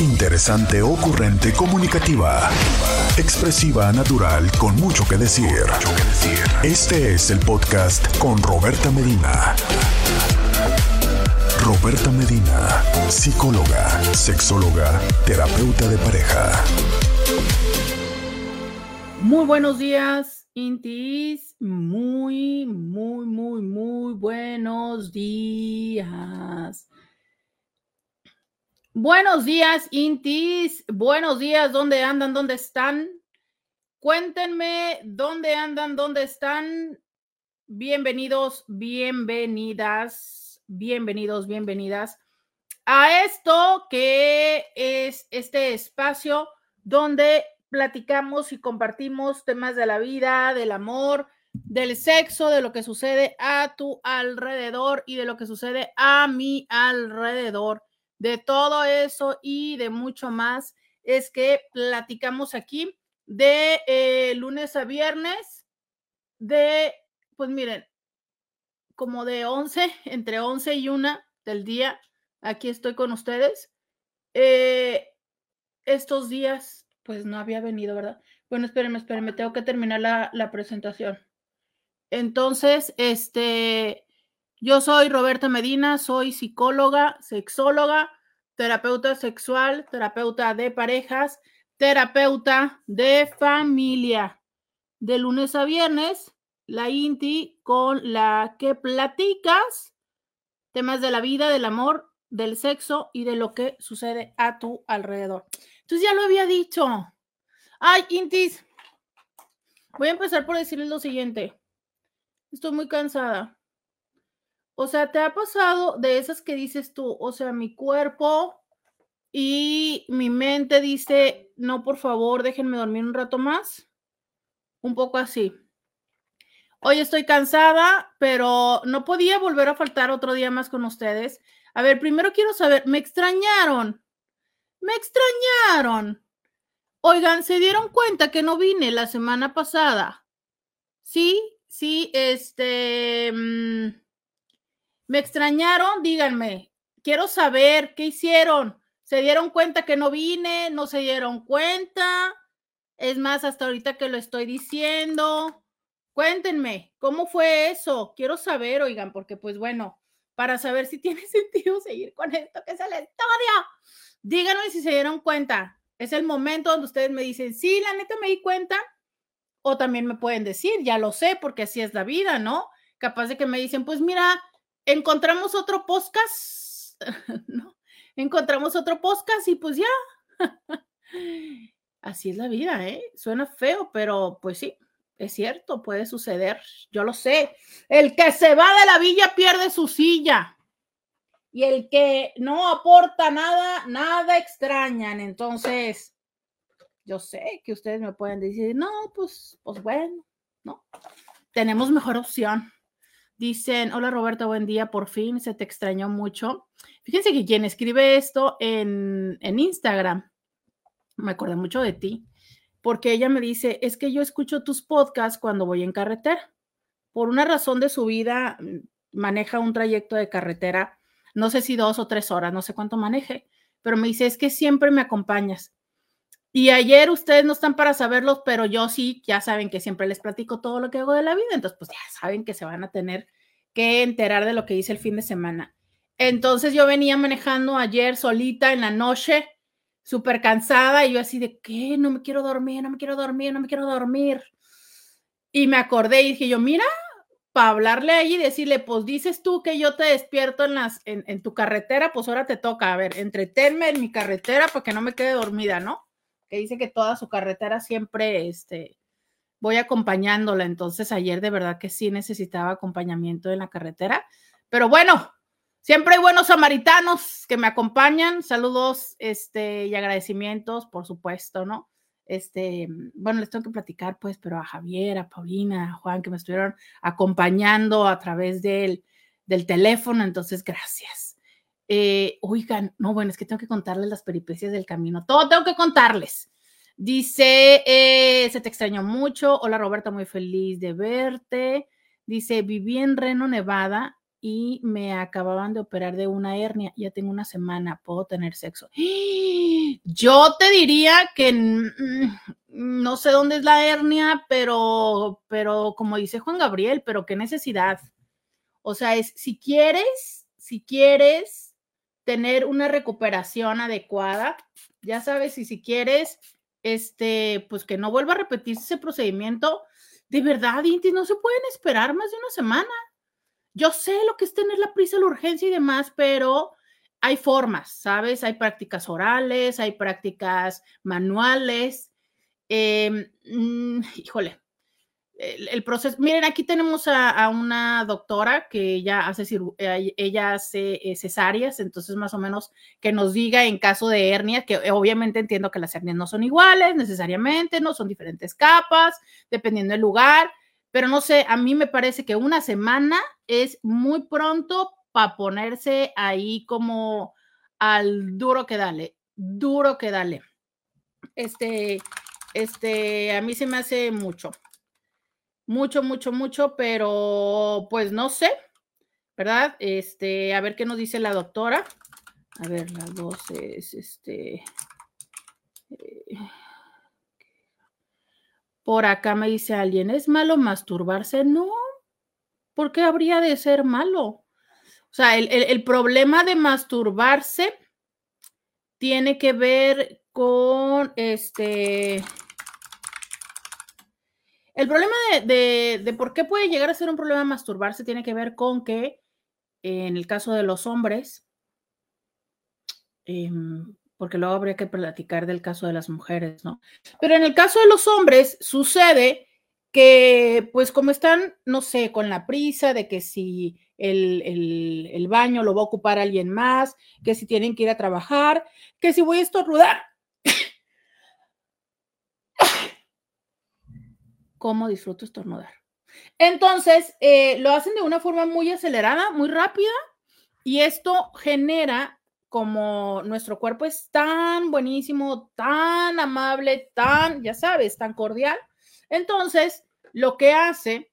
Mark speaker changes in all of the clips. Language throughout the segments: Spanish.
Speaker 1: Interesante, ocurrente, comunicativa. Expresiva, natural, con mucho que decir. Este es el podcast con Roberta Medina. Roberta Medina, psicóloga, sexóloga, terapeuta de pareja.
Speaker 2: Muy buenos días, Intis. Muy, muy, muy, muy buenos días. Buenos días, Intis. Buenos días. ¿Dónde andan? ¿Dónde están? Cuéntenme dónde andan, dónde están. Bienvenidos, bienvenidas, bienvenidos, bienvenidas a esto que es este espacio donde platicamos y compartimos temas de la vida, del amor, del sexo, de lo que sucede a tu alrededor y de lo que sucede a mi alrededor de todo eso y de mucho más es que platicamos aquí de eh, lunes a viernes, de, pues miren, como de 11, entre 11 y 1 del día, aquí estoy con ustedes. Eh, estos días, pues no había venido, ¿verdad? Bueno, espérenme, espérenme, tengo que terminar la, la presentación. Entonces, este, yo soy Roberta Medina, soy psicóloga, sexóloga, terapeuta sexual, terapeuta de parejas, terapeuta de familia. De lunes a viernes, la INTI con la que platicas temas de la vida, del amor, del sexo y de lo que sucede a tu alrededor. Entonces ya lo había dicho. Ay, Intis, voy a empezar por decirles lo siguiente. Estoy muy cansada. O sea, ¿te ha pasado de esas que dices tú? O sea, mi cuerpo y mi mente dice, no, por favor, déjenme dormir un rato más. Un poco así. Hoy estoy cansada, pero no podía volver a faltar otro día más con ustedes. A ver, primero quiero saber, ¿me extrañaron? ¿Me extrañaron? Oigan, ¿se dieron cuenta que no vine la semana pasada? Sí, sí, este... Mm, ¿Me extrañaron? Díganme. Quiero saber qué hicieron. ¿Se dieron cuenta que no vine? ¿No se dieron cuenta? Es más, hasta ahorita que lo estoy diciendo. Cuéntenme, ¿cómo fue eso? Quiero saber, oigan, porque pues bueno, para saber si tiene sentido seguir con esto que es el estudio. Díganme si se dieron cuenta. Es el momento donde ustedes me dicen, sí, la neta me di cuenta. O también me pueden decir, ya lo sé, porque así es la vida, ¿no? Capaz de que me dicen, pues mira, encontramos otro podcast, ¿no? Encontramos otro podcast y pues ya. Así es la vida, ¿eh? Suena feo, pero pues sí, es cierto, puede suceder. Yo lo sé. El que se va de la villa pierde su silla. Y el que no aporta nada, nada extrañan. Entonces, yo sé que ustedes me pueden decir, no, pues, pues bueno, ¿no? Tenemos mejor opción. Dicen, hola Roberto, buen día, por fin, se te extrañó mucho. Fíjense que quien escribe esto en, en Instagram, me acordé mucho de ti, porque ella me dice, es que yo escucho tus podcasts cuando voy en carretera. Por una razón de su vida, maneja un trayecto de carretera, no sé si dos o tres horas, no sé cuánto maneje, pero me dice, es que siempre me acompañas. Y ayer ustedes no están para saberlos, pero yo sí, ya saben que siempre les platico todo lo que hago de la vida, entonces pues ya saben que se van a tener que enterar de lo que hice el fin de semana. Entonces yo venía manejando ayer solita en la noche, súper cansada, y yo así de, ¿qué? No me quiero dormir, no me quiero dormir, no me quiero dormir. Y me acordé y dije yo, mira, para hablarle ahí y decirle, pues dices tú que yo te despierto en, las, en, en tu carretera, pues ahora te toca, a ver, entretenme en mi carretera para que no me quede dormida, ¿no? Que dice que toda su carretera siempre este, voy acompañándola. Entonces ayer de verdad que sí necesitaba acompañamiento en la carretera. Pero bueno, siempre hay buenos samaritanos que me acompañan. Saludos este, y agradecimientos, por supuesto, ¿no? Este, bueno, les tengo que platicar, pues, pero a Javier, a Paulina, a Juan, que me estuvieron acompañando a través del, del teléfono. Entonces, gracias. Eh, oigan, no, bueno, es que tengo que contarles las peripecias del camino. Todo tengo que contarles. Dice, eh, se te extrañó mucho. Hola Roberta, muy feliz de verte. Dice, viví en Reno, Nevada y me acababan de operar de una hernia. Ya tengo una semana, puedo tener sexo. Yo te diría que mm, no sé dónde es la hernia, pero, pero como dice Juan Gabriel, pero qué necesidad. O sea, es si quieres, si quieres tener una recuperación adecuada, ya sabes, y si quieres, este, pues que no vuelva a repetirse ese procedimiento, de verdad, Inti, no se pueden esperar más de una semana. Yo sé lo que es tener la prisa, la urgencia y demás, pero hay formas, ¿sabes? Hay prácticas orales, hay prácticas manuales. Em, mm, híjole, el, proceso. Miren, aquí tenemos a, una doctora que ella hace, eh, ella hace eh, cesáreas, entonces más o menos que nos diga en caso de hernia, que obviamente entiendo que las hernias no son iguales necesariamente, no son diferentes capas, dependiendo del lugar, pero no sé, a mí me parece que una semana es muy pronto para ponerse ahí como al duro que dale, duro que dale. Este, este, a mí se me hace mucho mucho, mucho, mucho, pero pues no sé, ¿verdad? Este, a ver qué nos dice la doctora. A ver, la dos es este. Eh, por acá me dice alguien, ¿es malo masturbarse? No, ¿por qué habría de ser malo? O sea, el, el problema de masturbarse tiene que ver con este el problema de, por qué puede llegar a ser un problema masturbarse tiene que ver con que en el caso de los hombres, em, porque luego habría que platicar del caso de las mujeres, ¿no? Pero en el caso de los hombres sucede que, pues como están, no sé, con la prisa de que si el, el baño lo va a ocupar alguien más, que si tienen que ir a trabajar, que si voy a estornudar, cómo disfruto estornudar. Entonces, eh, lo hacen de una forma muy acelerada, muy rápida, y esto genera como nuestro cuerpo es tan buenísimo, tan amable, tan, ya sabes, tan cordial. Entonces, lo que hace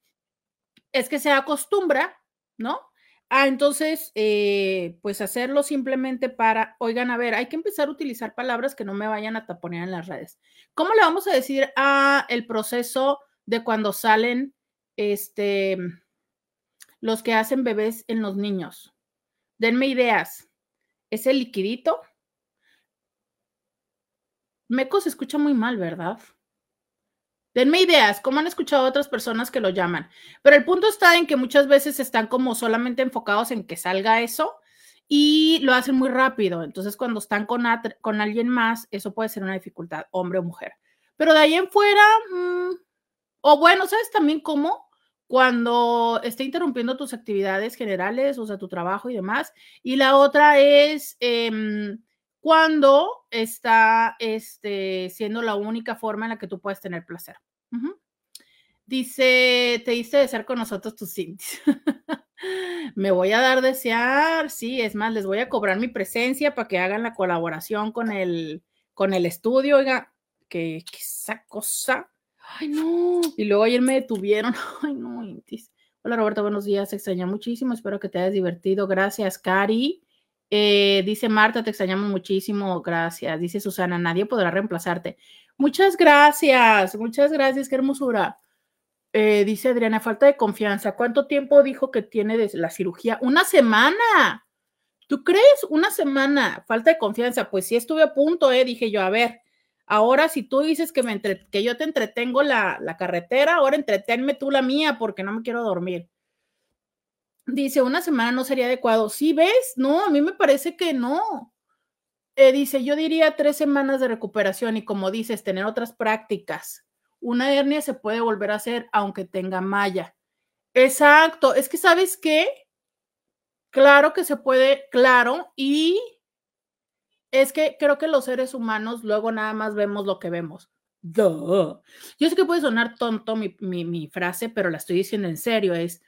Speaker 2: es que se acostumbra, ¿no? A entonces, eh, pues hacerlo simplemente para, oigan, a ver, hay que empezar a utilizar palabras que no me vayan a taponear en las redes. ¿Cómo le vamos a decir a el proceso de cuando salen este, los que hacen bebés en los niños. Denme ideas. ¿Ese liquidito? Meco se escucha muy mal, ¿verdad? Denme ideas, ¿cómo han escuchado otras personas que lo llaman? Pero el punto está en que muchas veces están como solamente enfocados en que salga eso y lo hacen muy rápido. Entonces, cuando están con, con alguien más, eso puede ser una dificultad, hombre o mujer. Pero de ahí en fuera, mm, o bueno, ¿sabes también cómo? Cuando esté interrumpiendo tus actividades generales, o sea, tu trabajo y demás. Y la otra es em, cuando está este, siendo la única forma en la que tú puedes tener placer. Dice, te diste desear con nosotros tus Cintis. Me voy a dar desear, sí, es más, les voy a cobrar mi presencia para que hagan la colaboración con el, con el estudio. Oiga, que esa cosa Ay, no. Y luego ayer me detuvieron. Ay, no, Hola Roberto, buenos días. Te extraño muchísimo. Espero que te hayas divertido. Gracias, Cari. Eh, dice Marta, te extrañamos muchísimo. Gracias. Dice Susana, nadie podrá reemplazarte. Muchas gracias. Muchas gracias. Qué hermosura. Eh, dice Adriana, falta de confianza. ¿Cuánto tiempo dijo que tiene desde la cirugía? Una semana. ¿Tú crees? Una semana. Falta de confianza. Pues sí, estuve a punto, ¿eh? Dije yo, a ver Ahora, si tú dices que, me que yo te entretengo la, carretera, ahora entretenme tú la mía porque no me quiero dormir. Dice, una semana no sería adecuado. ¿Sí ves? No, a mí me parece que no. Eh, dice, yo diría tres semanas de recuperación y como dices, tener otras prácticas. Una hernia se puede volver a hacer aunque tenga malla. Exacto, es que sabes qué? Claro que se puede, claro, y es que creo que los seres humanos luego nada más vemos lo que vemos. Yo sé que puede sonar tonto mi, frase, pero la estoy diciendo en serio. Es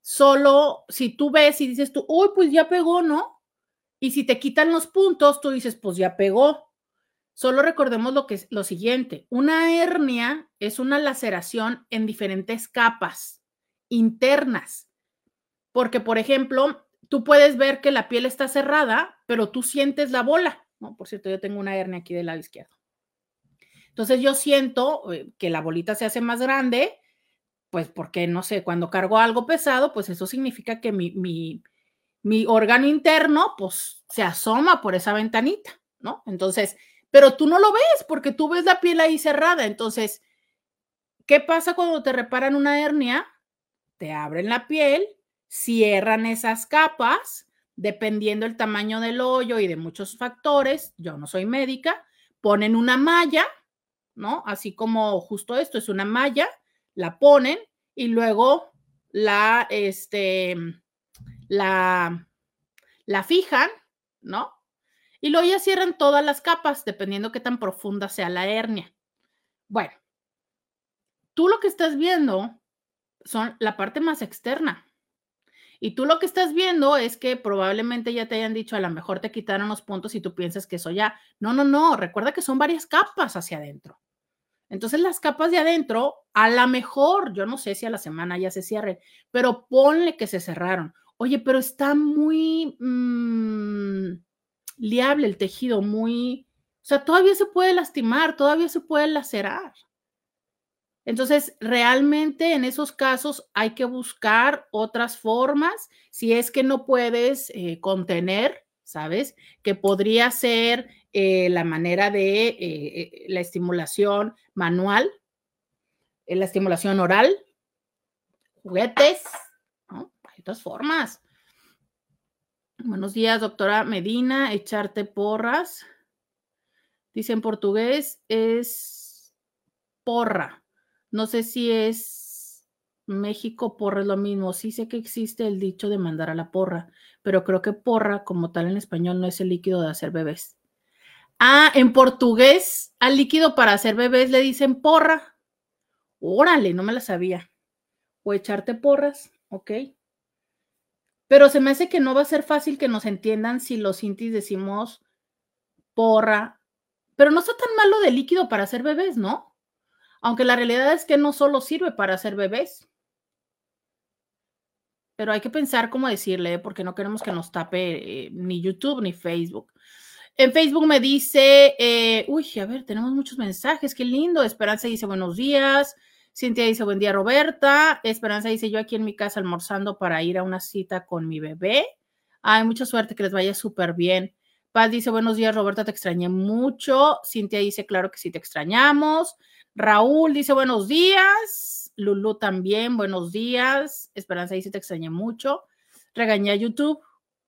Speaker 2: solo si tú ves y dices tú, uy, pues ya pegó, ¿no? Y si te quitan los puntos, tú dices, pues ya pegó. Solo recordemos lo que es lo siguiente. Una hernia es una laceración en diferentes capas internas. Porque, por ejemplo, tú puedes ver que la piel está cerrada, pero tú sientes la bola. Por cierto, yo tengo una hernia aquí del lado izquierdo. Entonces yo siento eh, que la bolita se hace más grande, pues porque, no sé, cuando cargo algo pesado, pues eso significa que mi, mi, mi órgano interno, pues se asoma por esa ventanita, ¿no? Entonces, pero tú no lo ves porque tú ves la piel ahí cerrada. Entonces, ¿qué pasa cuando te reparan una hernia? Te abren la piel, cierran esas capas, dependiendo el tamaño del hoyo y de muchos factores. Yo no soy médica, ponen una malla, ¿no? Así como justo esto es una malla, la ponen y luego la, este, la, la fijan, ¿no? Y luego ya cierran todas las capas, dependiendo qué tan profunda sea la hernia. Bueno, tú lo que estás viendo son la parte más externa. Y tú lo que estás viendo es que probablemente ya te hayan dicho, a lo mejor te quitaron los puntos y tú piensas que eso ya. No, no, no, recuerda que son varias capas hacia adentro. Entonces las capas de adentro, a lo mejor, yo no sé si a la semana ya se cierren, pero ponle que se cerraron. Oye, pero está muy... Mm, liable el tejido, muy, o sea, todavía se puede lastimar, todavía se puede lacerar. Entonces, realmente en esos casos hay que buscar otras formas. Si es que no puedes eh, contener, ¿sabes? Que podría ser eh, la manera de eh, la estimulación manual, la estimulación oral, juguetes, ¿no? Hay otras formas. Buenos días, doctora Medina. Echarte porras. Dice en portugués es porra. No sé si es México porra es lo mismo. Sí sé que existe el dicho de mandar a la porra, pero creo que porra como tal en español no es el líquido de hacer bebés. Ah, en portugués al líquido para hacer bebés le dicen porra. Órale, no me la sabía. O echarte porras, ok. Pero se me hace que no va a ser fácil que nos entiendan si los intis decimos porra. Pero no está tan malo de líquido para hacer bebés, ¿no? Aunque la realidad es que no solo sirve para hacer bebés. Pero hay que pensar cómo decirle, porque no queremos que nos tape eh, ni YouTube ni Facebook. En Facebook me dice, eh, uy, a ver, tenemos muchos mensajes, qué lindo. Esperanza dice buenos días. Cintia dice, buen día Roberta. Esperanza dice, yo aquí en mi casa almorzando para ir a una cita con mi bebé. Ay, mucha suerte, que les vaya súper bien. Paz dice, buenos días Roberta, te extrañé mucho. Cintia dice, claro que sí, te extrañamos. Raúl dice, buenos días. Lulu también, buenos días. Esperanza dice, te extrañé mucho. Regañé a YouTube.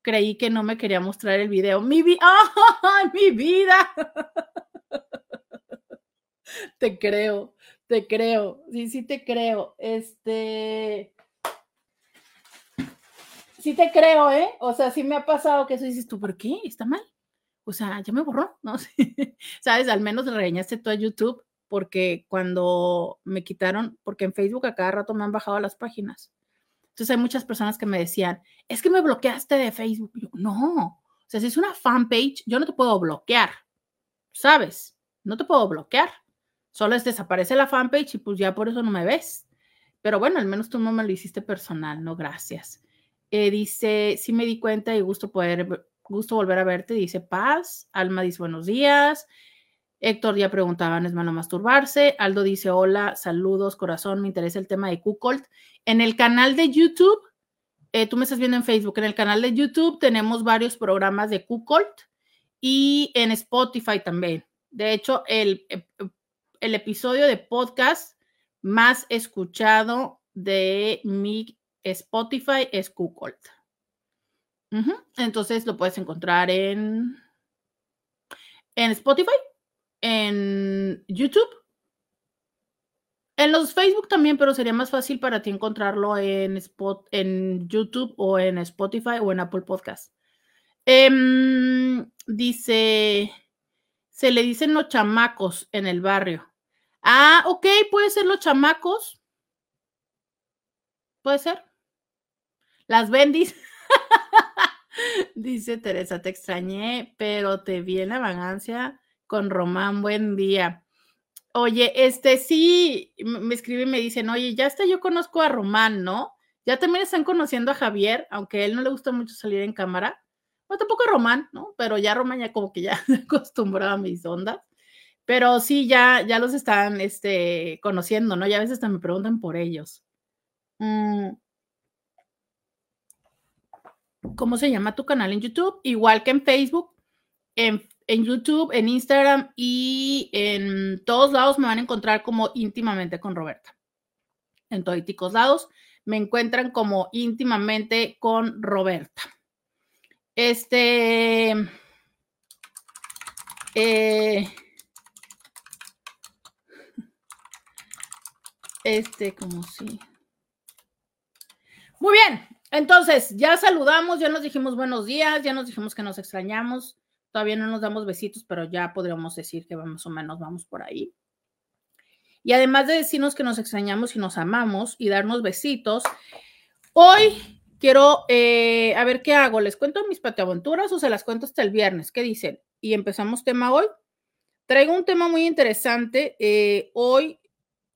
Speaker 2: Creí que no me quería mostrar el video. Mi, ¡Oh, mi vida. te creo. Te creo, sí, sí te creo. Este. Sí te creo, ¿eh? O sea, sí me ha pasado que eso dices tú, ¿por qué? ¿Está mal? O sea, ya me borró, ¿no? Sabes, al menos regañaste tú a YouTube porque cuando me quitaron, porque en Facebook a cada rato me han bajado las páginas. Entonces hay muchas personas que me decían, es que me bloqueaste de Facebook. yo, no, o sea, si es una fanpage, yo no te puedo bloquear, ¿sabes? No te puedo bloquear. Solo es desaparece la fanpage y pues ya por eso no me ves. Pero bueno, al menos tú no me lo hiciste personal, no gracias. Eh, dice, sí me di cuenta y gusto poder, gusto volver a verte. Dice Paz. Alma dice buenos días. Héctor ya preguntaba, ¿no es malo masturbarse? Aldo dice, hola, saludos, corazón, me interesa el tema de Kukolt. En el canal de YouTube, eh, tú me estás viendo en Facebook, en el canal de YouTube tenemos varios programas de Kukolt y en Spotify también. De hecho, el, eh, el episodio de podcast más escuchado de mi Spotify es Kukolt. Entonces lo puedes encontrar en, en Spotify, en YouTube, en los Facebook también, pero sería más fácil para ti encontrarlo en, Spot, en YouTube o en Spotify o en Apple Podcast. Em, dice se le dicen los chamacos en el barrio. Ah, ok, puede ser los chamacos. Puede ser. Las bendis. Dice Teresa, te extrañé, pero te vi en la vagancia con Román. Buen día. Oye, este sí, me escribe y me dicen, oye, ya está, yo conozco a Román, ¿no? Ya también están conociendo a Javier, aunque a él no le gusta mucho salir en cámara. Bueno, tampoco Román, ¿no? Pero ya Román ya como que ya se acostumbraba a mis ondas. Pero sí, ya, ya los están este, conociendo, ¿no? Ya a veces hasta me preguntan por ellos. Mm. ¿Cómo se llama tu canal en YouTube? Igual que en Facebook, en, en, YouTube, en Instagram y en todos lados me van a encontrar como íntimamente con Roberta. En todos lados me encuentran como íntimamente con Roberta. Este. Eh, este, como si. Muy bien, entonces ya saludamos, ya nos dijimos buenos días, ya nos dijimos que nos extrañamos. Todavía no nos damos besitos, pero ya podríamos decir que más o menos vamos por ahí. Y además de decirnos que nos extrañamos y nos amamos y darnos besitos, hoy quiero, eh, a ver qué hago. ¿Les cuento mis pateaventuras o se las cuento hasta el viernes? ¿Qué dicen? Y empezamos tema hoy. Traigo un tema muy interesante. Eh, hoy,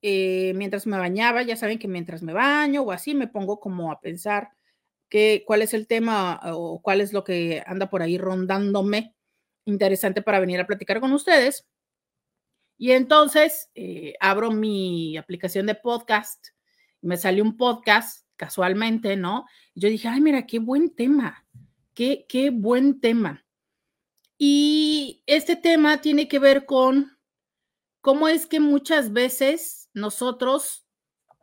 Speaker 2: eh, mientras me bañaba, ya saben que mientras me baño o así, me pongo como a pensar que, cuál es el tema o cuál es lo que anda por ahí rondándome interesante para venir a platicar con ustedes. Y entonces eh, abro mi aplicación de podcast, me salió un podcast casualmente, ¿no? yo dije, ay, mira, qué buen tema, qué, qué buen tema. Y este tema tiene que ver con cómo es que muchas veces nosotros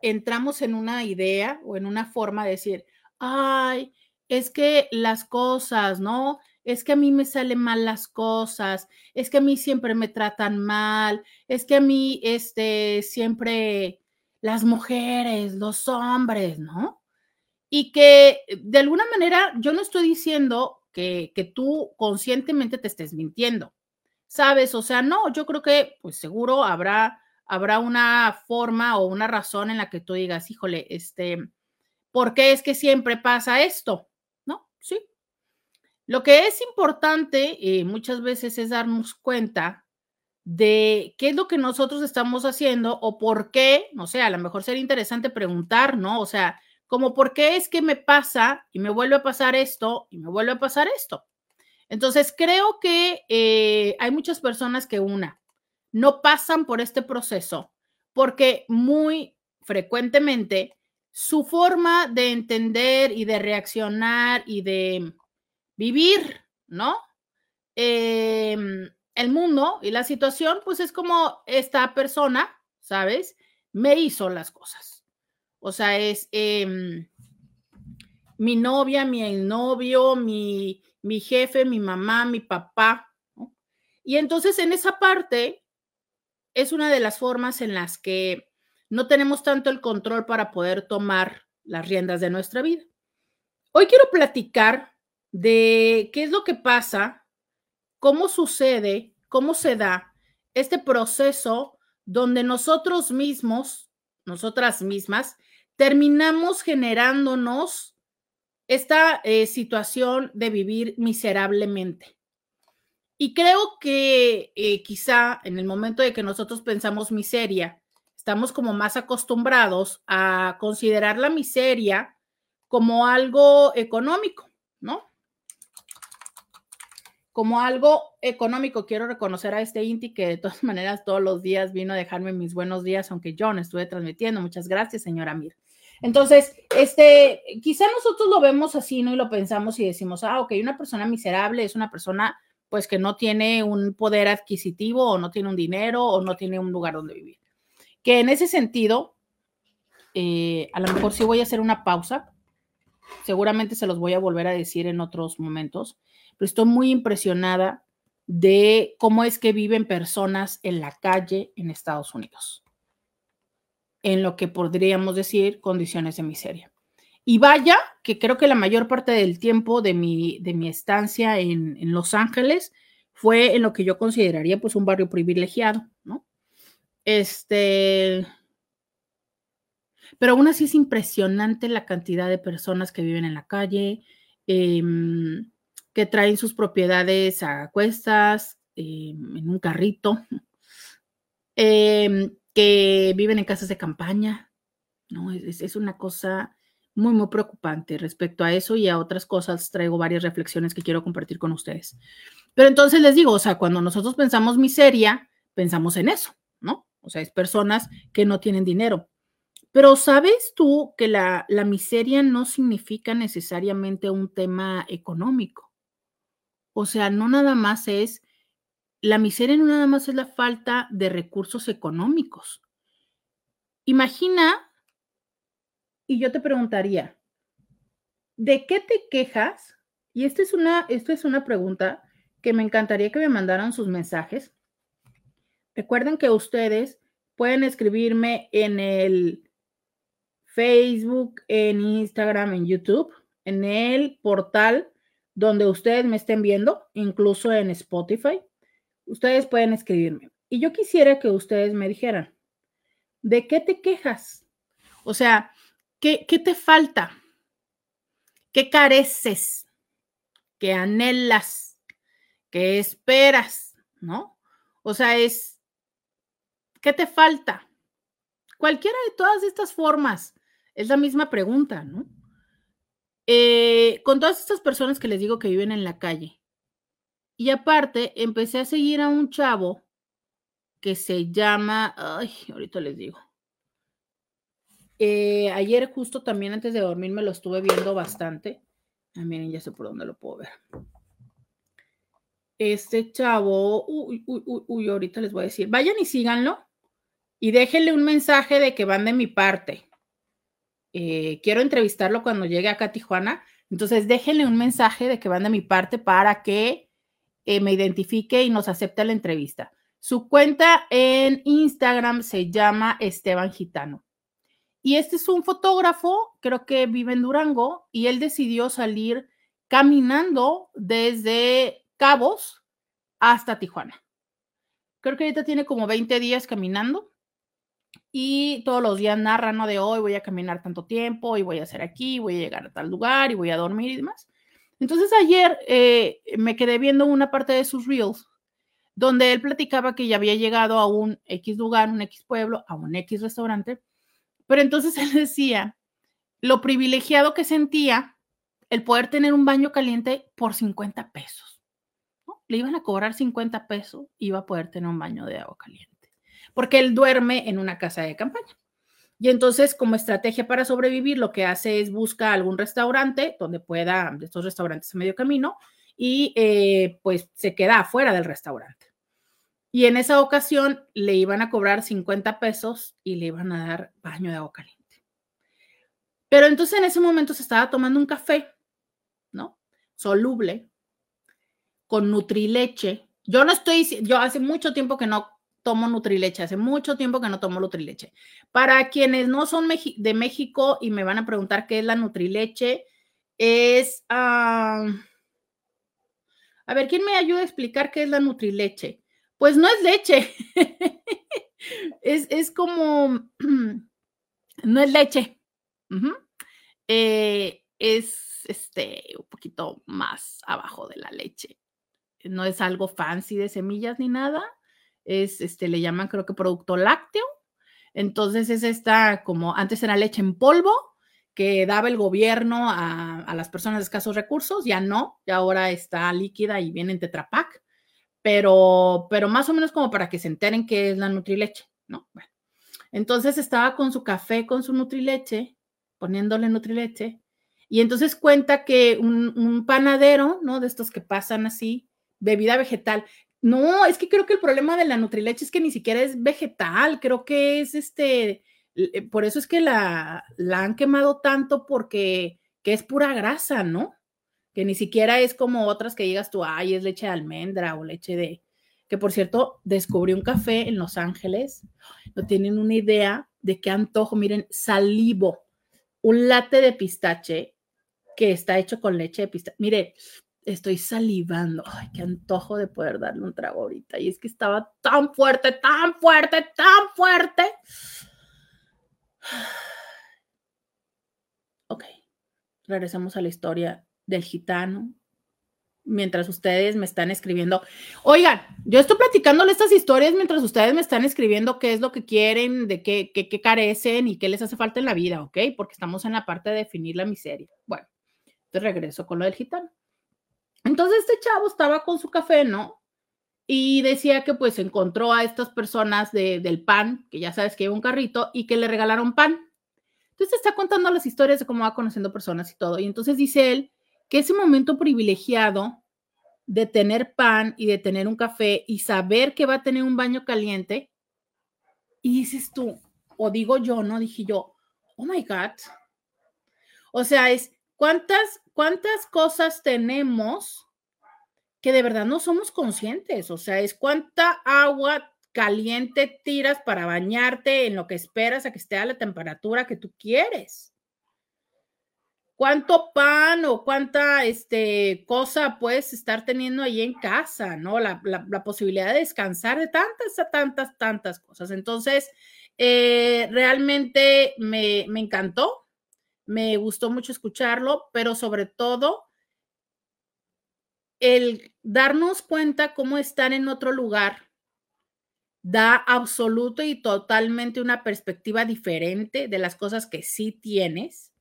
Speaker 2: entramos en una idea o en una forma de decir, ay, es que las cosas, ¿no? Es que a mí me salen mal las cosas, es que a mí siempre me tratan mal, es que a mí este, siempre las mujeres, los hombres, ¿no? Y que de alguna manera yo no estoy diciendo que, que tú conscientemente te estés mintiendo, ¿sabes? O sea, no, yo creo que pues seguro habrá, habrá una forma o una razón en la que tú digas, híjole, este, ¿por qué es que siempre pasa esto? ¿No? Sí, lo que es importante eh, muchas veces es darnos cuenta de qué es lo que nosotros estamos haciendo o por qué, no sé, a lo mejor sería interesante preguntar, ¿no? O sea, como por qué es que me pasa y me vuelve a pasar esto y me vuelve a pasar esto. Entonces, creo que eh, hay muchas personas que una, no pasan por este proceso porque muy frecuentemente su forma de entender y de reaccionar y de vivir, ¿no? Em, el mundo y la situación, pues es como esta persona, ¿sabes? Me hizo las cosas. O sea, es em, mi novia, mi novio, mi, mi jefe, mi mamá, mi papá. Y entonces en esa parte es una de las formas en las que no tenemos tanto el control para poder tomar las riendas de nuestra vida. Hoy quiero platicar de qué es lo que pasa, cómo sucede, cómo se da este proceso donde nosotros mismos, nosotras mismas, terminamos generándonos esta eh, situación de vivir miserablemente. Y creo que eh, quizá en el momento de que nosotros pensamos miseria, estamos como más acostumbrados a considerar la miseria como algo económico, ¿no? Como algo económico, quiero reconocer a este Inti que de todas maneras todos los días vino a dejarme mis buenos días, aunque yo no estuve transmitiendo. Muchas gracias, señora Mir. Entonces, este, quizá nosotros lo vemos así, ¿no? Y lo pensamos y decimos, ah, ok, una persona miserable es una persona, pues, que no tiene un poder adquisitivo o no tiene un dinero o no tiene un lugar donde vivir. Que en ese sentido, eh, a lo mejor sí voy a hacer una pausa. Seguramente se los voy a volver a decir en otros momentos pero estoy muy impresionada de cómo es que viven personas en la calle en Estados Unidos, en lo que podríamos decir condiciones de miseria. Y vaya que creo que la mayor parte del tiempo de mi, de mi estancia en, Los Ángeles fue en lo que yo consideraría pues un barrio privilegiado, ¿no? Este, pero aún así es impresionante la cantidad de personas que viven en la calle. Eh, que traen sus propiedades a cuestas, eh, en un carrito, em, que viven en casas de campaña, ¿no? Es, es, una cosa muy, muy preocupante respecto a eso y a otras cosas. Traigo varias reflexiones que quiero compartir con ustedes. Pero entonces les digo, o sea, cuando nosotros pensamos miseria, pensamos en eso, ¿no? O sea, es personas que no tienen dinero. Pero ¿sabes tú que la, la miseria no significa necesariamente un tema económico? O sea, no nada más es, la miseria no nada más es la falta de recursos económicos. Imagina y yo te preguntaría, ¿de qué te quejas? Y esta es una, esto es una pregunta que me encantaría que me mandaran sus mensajes. Recuerden que ustedes pueden escribirme en el Facebook, en Instagram, en YouTube, en el portal donde ustedes me estén viendo, incluso en Spotify. Ustedes pueden escribirme. Y yo quisiera que ustedes me dijeran, ¿de qué te quejas? O sea, ¿Qué, te falta? ¿Qué careces? ¿Qué anhelas? ¿Qué esperas? ¿No? O sea, es, ¿qué te falta? Cualquiera de todas estas formas es la misma pregunta, ¿no? Eh, con todas estas personas que les digo que viven en la calle. Y aparte, empecé a seguir a un chavo que se llama, ay, ahorita les digo, eh, ayer justo también antes de dormir me lo estuve viendo bastante. Ah, miren, ya sé por dónde lo puedo ver. Este chavo, uy, uy, uy, uy, ahorita les voy a decir, vayan y síganlo y déjenle un mensaje de que van de mi parte. Eh, quiero entrevistarlo cuando llegue acá a Tijuana. Entonces, déjenle un mensaje de que van de mi parte para que eh, me identifique y nos acepte la entrevista. Su cuenta en Instagram se llama Esteban Gitano. Y este es un fotógrafo, creo que vive en Durango, y él decidió salir caminando desde Cabos hasta Tijuana. Creo que ahorita tiene como 20 días caminando y todos los días narra, ¿no? De hoy voy a caminar tanto tiempo y voy a hacer aquí, voy a llegar a tal lugar y voy a dormir y demás. Entonces ayer eh, me quedé viendo una parte de sus reels donde él platicaba que ya había llegado a un X lugar, un X pueblo, a un X restaurante pero entonces él decía lo privilegiado que sentía el poder tener un baño caliente por 50 pesos. Le iban a cobrar 50 pesos, iba a poder tener un baño de agua caliente, porque él duerme en una casa de campaña. Y entonces, como estrategia para sobrevivir, lo que hace es busca algún restaurante donde pueda, de estos restaurantes a medio camino, y eh, pues se queda afuera del restaurante. Y en esa ocasión le iban a cobrar 50 pesos y le iban a dar baño de agua caliente. Pero entonces en ese momento se estaba tomando un café, ¿no? Soluble, con nutrileche. Yo no estoy, yo hace mucho tiempo que no tomo nutrileche, hace mucho tiempo que no tomo nutrileche. Para quienes no son de México y me van a preguntar qué es la nutrileche, es... a ver, ¿quién me ayuda a explicar qué es la nutrileche? Pues no es leche. es, como, no es leche. Eh, es este un poquito más abajo de la leche. No es algo fancy de semillas ni nada. Es este, le llaman creo que producto lácteo. Entonces es esta como antes era leche en polvo que daba el gobierno a, a las personas de escasos recursos, ya no, ya ahora está líquida y viene en tetrapac pero, pero más o menos como para que se enteren qué es la Nutrileche, ¿no? Bueno, entonces estaba con su café, con su Nutrileche, poniéndole Nutrileche, y entonces cuenta que un, panadero, ¿no? De estos que pasan así, bebida vegetal. No, es que creo que el problema de la Nutrileche es que ni siquiera es vegetal, creo que es este, eh, por eso es que la, han quemado tanto porque que es pura grasa, ¿no? que ni siquiera es como otras que digas tú, ay, es leche de almendra o leche de, que por cierto, descubrí un café en Los Ángeles, no tienen una idea de qué antojo, miren, salivo, un latte de pistache que está hecho con leche de pistache. Mire, estoy salivando, ay, qué antojo de poder darle un trago ahorita. Y es que estaba tan fuerte, tan fuerte, tan fuerte. Ok, regresamos a la historia del gitano, mientras ustedes me están escribiendo. Oigan, yo estoy platicándole estas historias mientras ustedes me están escribiendo qué es lo que quieren, de qué, qué, qué carecen y qué les hace falta en la vida, ¿ok? Porque estamos en la parte de definir la miseria. Bueno, entonces regreso con lo del gitano. Entonces este chavo estaba con su café, ¿no? Y decía que pues encontró a estas personas de, del pan, que ya sabes que hay un carrito, y que le regalaron pan. Entonces está contando las historias de cómo va conociendo personas y todo. Y entonces dice él que ese momento privilegiado de tener pan y de tener un café y saber que va a tener un baño caliente, y dices tú, o digo yo, ¿no? Dije yo, oh my God. O sea, es cuántas, cuántas cosas tenemos que de verdad no somos conscientes. O sea, es cuánta agua caliente tiras para bañarte en lo que esperas a que esté a la temperatura que tú quieres cuánto pan o cuánta este, cosa puedes estar teniendo ahí en casa, ¿no? La, posibilidad de descansar de tantas, tantas, tantas cosas. Entonces, eh, realmente me, me encantó, me gustó mucho escucharlo, pero sobre todo el darnos cuenta cómo estar en otro lugar da absoluto y totalmente una perspectiva diferente de las cosas que sí tienes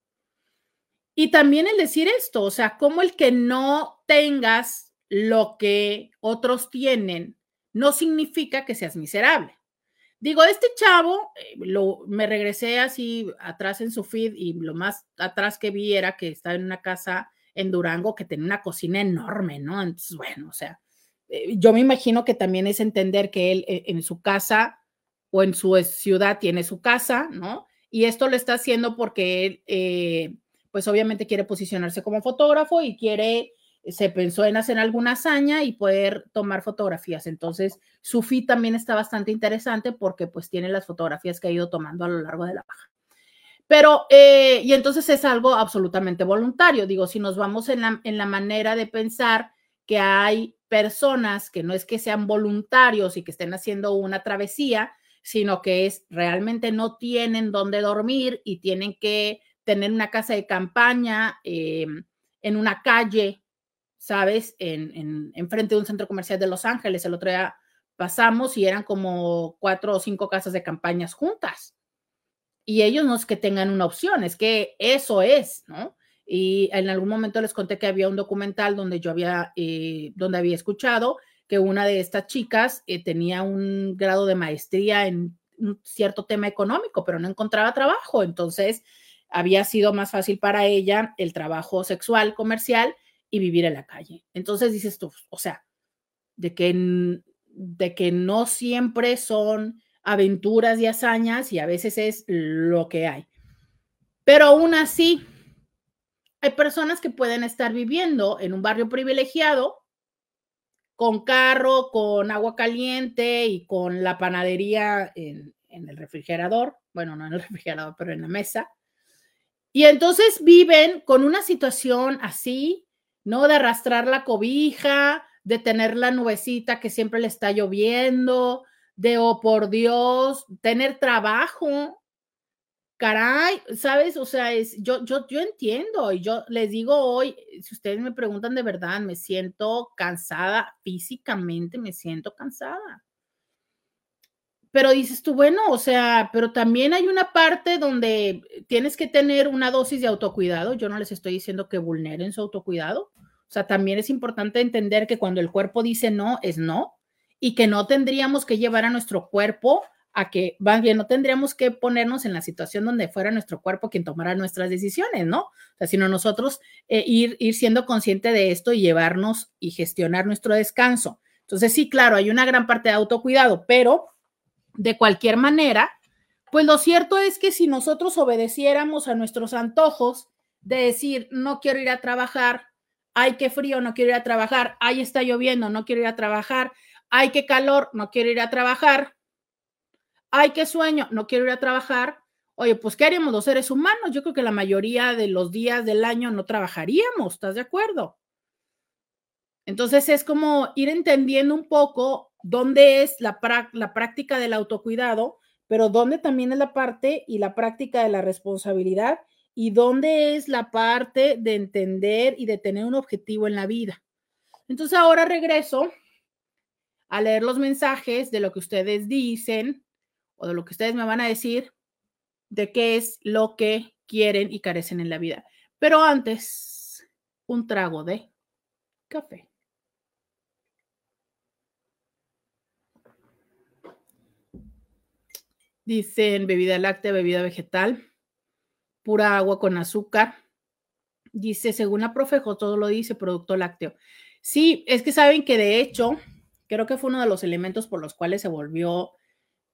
Speaker 2: y también el decir esto, o sea, como el que no tengas lo que otros tienen no significa que seas miserable. Digo, este chavo, eh, lo, me regresé así atrás en su feed y lo más atrás que vi era que estaba en una casa en Durango que tenía una cocina enorme, ¿no? Entonces, bueno, o sea, eh, yo me imagino que también es entender que él eh, en su casa o en su ciudad tiene su casa, ¿no? Y esto lo está haciendo porque él pues obviamente quiere posicionarse como fotógrafo y quiere, se pensó en hacer alguna hazaña y poder tomar fotografías. Entonces, su feed también está bastante interesante porque pues tiene las fotografías que ha ido tomando a lo largo de la baja. Pero, eh, y entonces es algo absolutamente voluntario. Digo, si nos vamos en la, en la manera de pensar que hay personas que no es que sean voluntarios y que estén haciendo una travesía, sino que es realmente no tienen dónde dormir y tienen que tener una casa de campaña em, en una calle, ¿sabes? En, en, frente de un centro comercial de Los Ángeles. El otro día pasamos y eran como cuatro o cinco casas de campañas juntas. Y ellos no es que tengan una opción, es que eso es, ¿no? Y en algún momento les conté que había un documental donde yo había, eh, donde había escuchado que una de estas chicas eh, tenía un grado de maestría en un cierto tema económico, pero no encontraba trabajo. Entonces, había sido más fácil para ella el trabajo sexual, comercial y vivir en la calle. Entonces dices tú, o sea, de que, de que no siempre son aventuras y hazañas y a veces es lo que hay. Pero aún así, hay personas que pueden estar viviendo en un barrio privilegiado con carro, con agua caliente y con la panadería en, el refrigerador, bueno, no en el refrigerador, pero en la mesa, y entonces viven con una situación así, ¿no? De arrastrar la cobija, de tener la nubecita que siempre le está lloviendo, de, oh por Dios, tener trabajo. Caray, ¿sabes? O sea, es, yo, yo, yo entiendo y yo les digo hoy, si ustedes me preguntan de verdad, me siento cansada físicamente, me siento cansada pero dices tú, bueno, o sea, pero también hay una parte donde tienes que tener una dosis de autocuidado. Yo no les estoy diciendo que vulneren su autocuidado. O sea, también es importante entender que cuando el cuerpo dice no, es no, y que no tendríamos que llevar a nuestro cuerpo a que, más bien, no tendríamos que ponernos en la situación donde fuera nuestro cuerpo quien tomara nuestras decisiones, ¿no? O sea, sino nosotros eh, ir, ir siendo consciente de esto y llevarnos y gestionar nuestro descanso. Entonces, sí, claro, hay una gran parte de autocuidado, pero de cualquier manera, pues lo cierto es que si nosotros obedeciéramos a nuestros antojos de decir, no quiero ir a trabajar, ay, qué frío, no quiero ir a trabajar, ay, está lloviendo, no quiero ir a trabajar, ay, qué calor, no quiero ir a trabajar, ay, qué sueño, no quiero ir a trabajar. Oye, pues, ¿qué haríamos los seres humanos? Yo creo que la mayoría de los días del año no trabajaríamos, ¿estás de acuerdo? Entonces es como ir entendiendo un poco dónde es la, la práctica del autocuidado, pero dónde también es la parte y la práctica de la responsabilidad y dónde es la parte de entender y de tener un objetivo en la vida. Entonces ahora regreso a leer los mensajes de lo que ustedes dicen o de lo que ustedes me van a decir de qué es lo que quieren y carecen en la vida. Pero antes, un trago de café. Dicen bebida láctea, bebida vegetal, pura agua con azúcar. Dice, según la Profejo, todo lo dice producto lácteo. Sí, es que saben que de hecho, creo que fue uno de los elementos por los cuales se volvió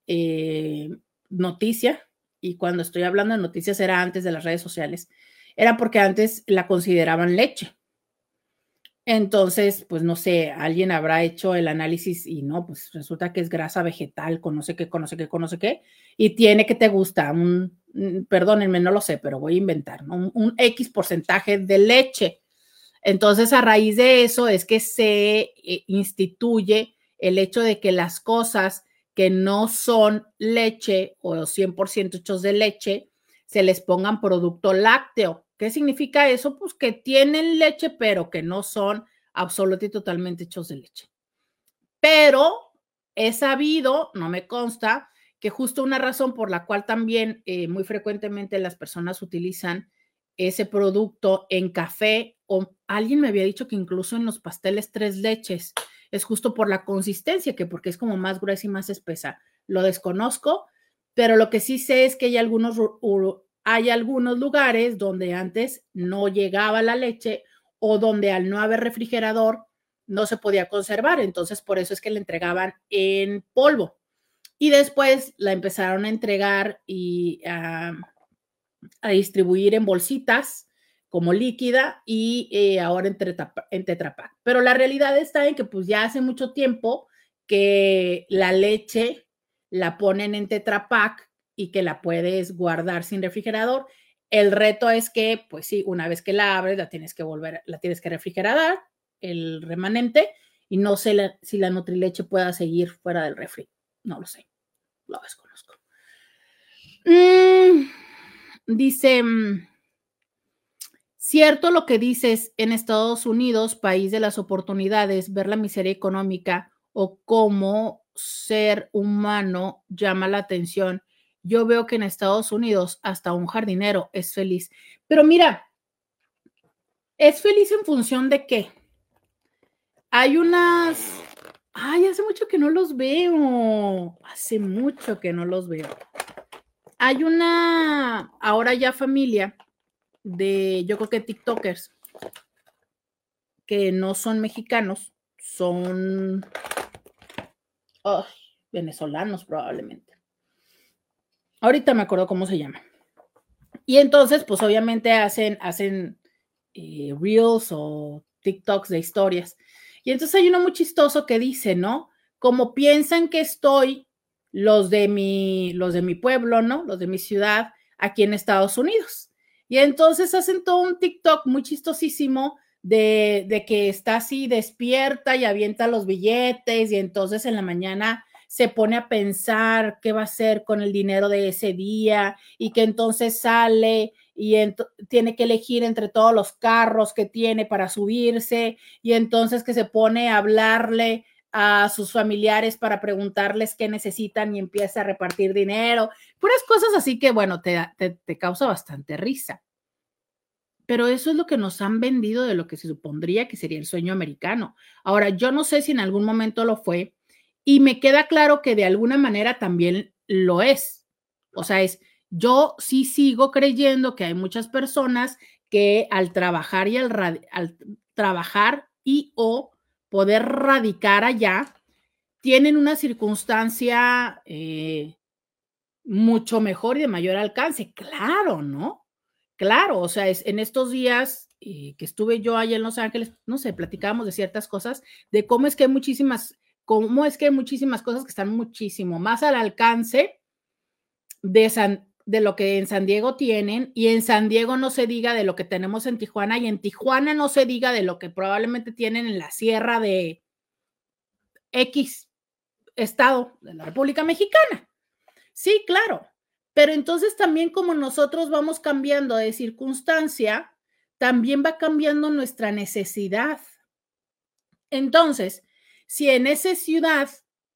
Speaker 2: eh, noticia, y cuando estoy hablando de noticias era antes de las redes sociales, era porque antes la consideraban leche. Entonces, pues no sé, alguien habrá hecho el análisis y no, pues resulta que es grasa vegetal, con no sé qué, con no sé qué, no qué, y tiene que te gusta un, mm, perdónenme, no lo sé, pero voy a inventar, un, un X porcentaje de leche. Entonces, a raíz de eso es que se eh, instituye el hecho de que las cosas que no son leche o 100% hechos de leche, se les pongan producto lácteo. ¿Qué significa eso? Pues que tienen leche, pero que no son absolutamente y totalmente hechos de leche. Pero he sabido, no me consta, que justo una razón por la cual también eh, muy frecuentemente las personas utilizan ese producto en café o alguien me había dicho que incluso en los pasteles tres leches es justo por la consistencia, que porque es como más gruesa y más espesa. Lo desconozco, pero lo que sí sé es que hay algunos, hay algunos lugares donde antes no llegaba la leche o donde al no haber refrigerador no se podía conservar. Entonces, por eso es que la entregaban en polvo. Y después la empezaron a entregar y a, a distribuir en bolsitas como líquida y eh, ahora en, en Tetra Pero la realidad está en que pues ya hace mucho tiempo que la leche la ponen en Tetra y que la puedes guardar sin refrigerador. El reto es que, pues sí, una vez que la abres, la tienes que volver, la tienes que refrigerar, el remanente, y no sé si la Nutrileche pueda seguir fuera del refri. No lo sé, lo desconozco. Mm, dice, mm, Cierto lo que dices, en Estados Unidos, país de las oportunidades, ver la miseria económica o cómo ser humano llama la atención. Yo veo que en Estados Unidos hasta un jardinero es feliz. Pero mira, ¿es feliz en función de qué? Hay unas... Ay, hace mucho que no los veo. Hace mucho que no los veo. Hay una, ahora ya familia, de, yo creo que TikTokers, que no son mexicanos, son venezolanos probablemente. Ahorita me acuerdo cómo se llama. Y entonces, pues obviamente hacen, hacen eh, reels o TikToks de historias. Y entonces hay uno muy chistoso que dice, ¿no? Como piensan que estoy los de mi, los de mi pueblo, ¿no? Los de mi ciudad aquí en Estados Unidos. Y entonces hacen todo un TikTok muy chistosísimo de, de, que está así despierta y avienta los billetes y entonces en la mañana se pone a pensar qué va a hacer con el dinero de ese día y que entonces sale y tiene que elegir entre todos los carros que tiene para subirse y entonces que se pone a hablarle a sus familiares para preguntarles qué necesitan y empieza a repartir dinero, puras cosas así que, bueno, te, te, causa bastante risa. Pero eso es lo que nos han vendido de lo que se supondría que sería el sueño americano. Ahora, yo no sé si en algún momento lo fue y me queda claro que de alguna manera también lo es. O sea, es, yo sí sigo creyendo que hay muchas personas que al trabajar y al, al trabajar y o poder radicar allá, tienen una circunstancia eh, mucho mejor y de mayor alcance. Claro, ¿no? Claro, o sea, es, en estos días eh, que estuve yo allá en Los Ángeles, no sé, platicábamos de ciertas cosas, de cómo es que hay muchísimas, cómo es que hay muchísimas cosas que están muchísimo más al alcance de San, de lo que en San Diego tienen y en San Diego no se diga de lo que tenemos en Tijuana y en Tijuana no se diga de lo que probablemente tienen en la sierra de X estado de la República Mexicana. Sí, claro, pero entonces también como nosotros vamos cambiando de circunstancia, también va cambiando nuestra necesidad. Entonces, si en esa ciudad,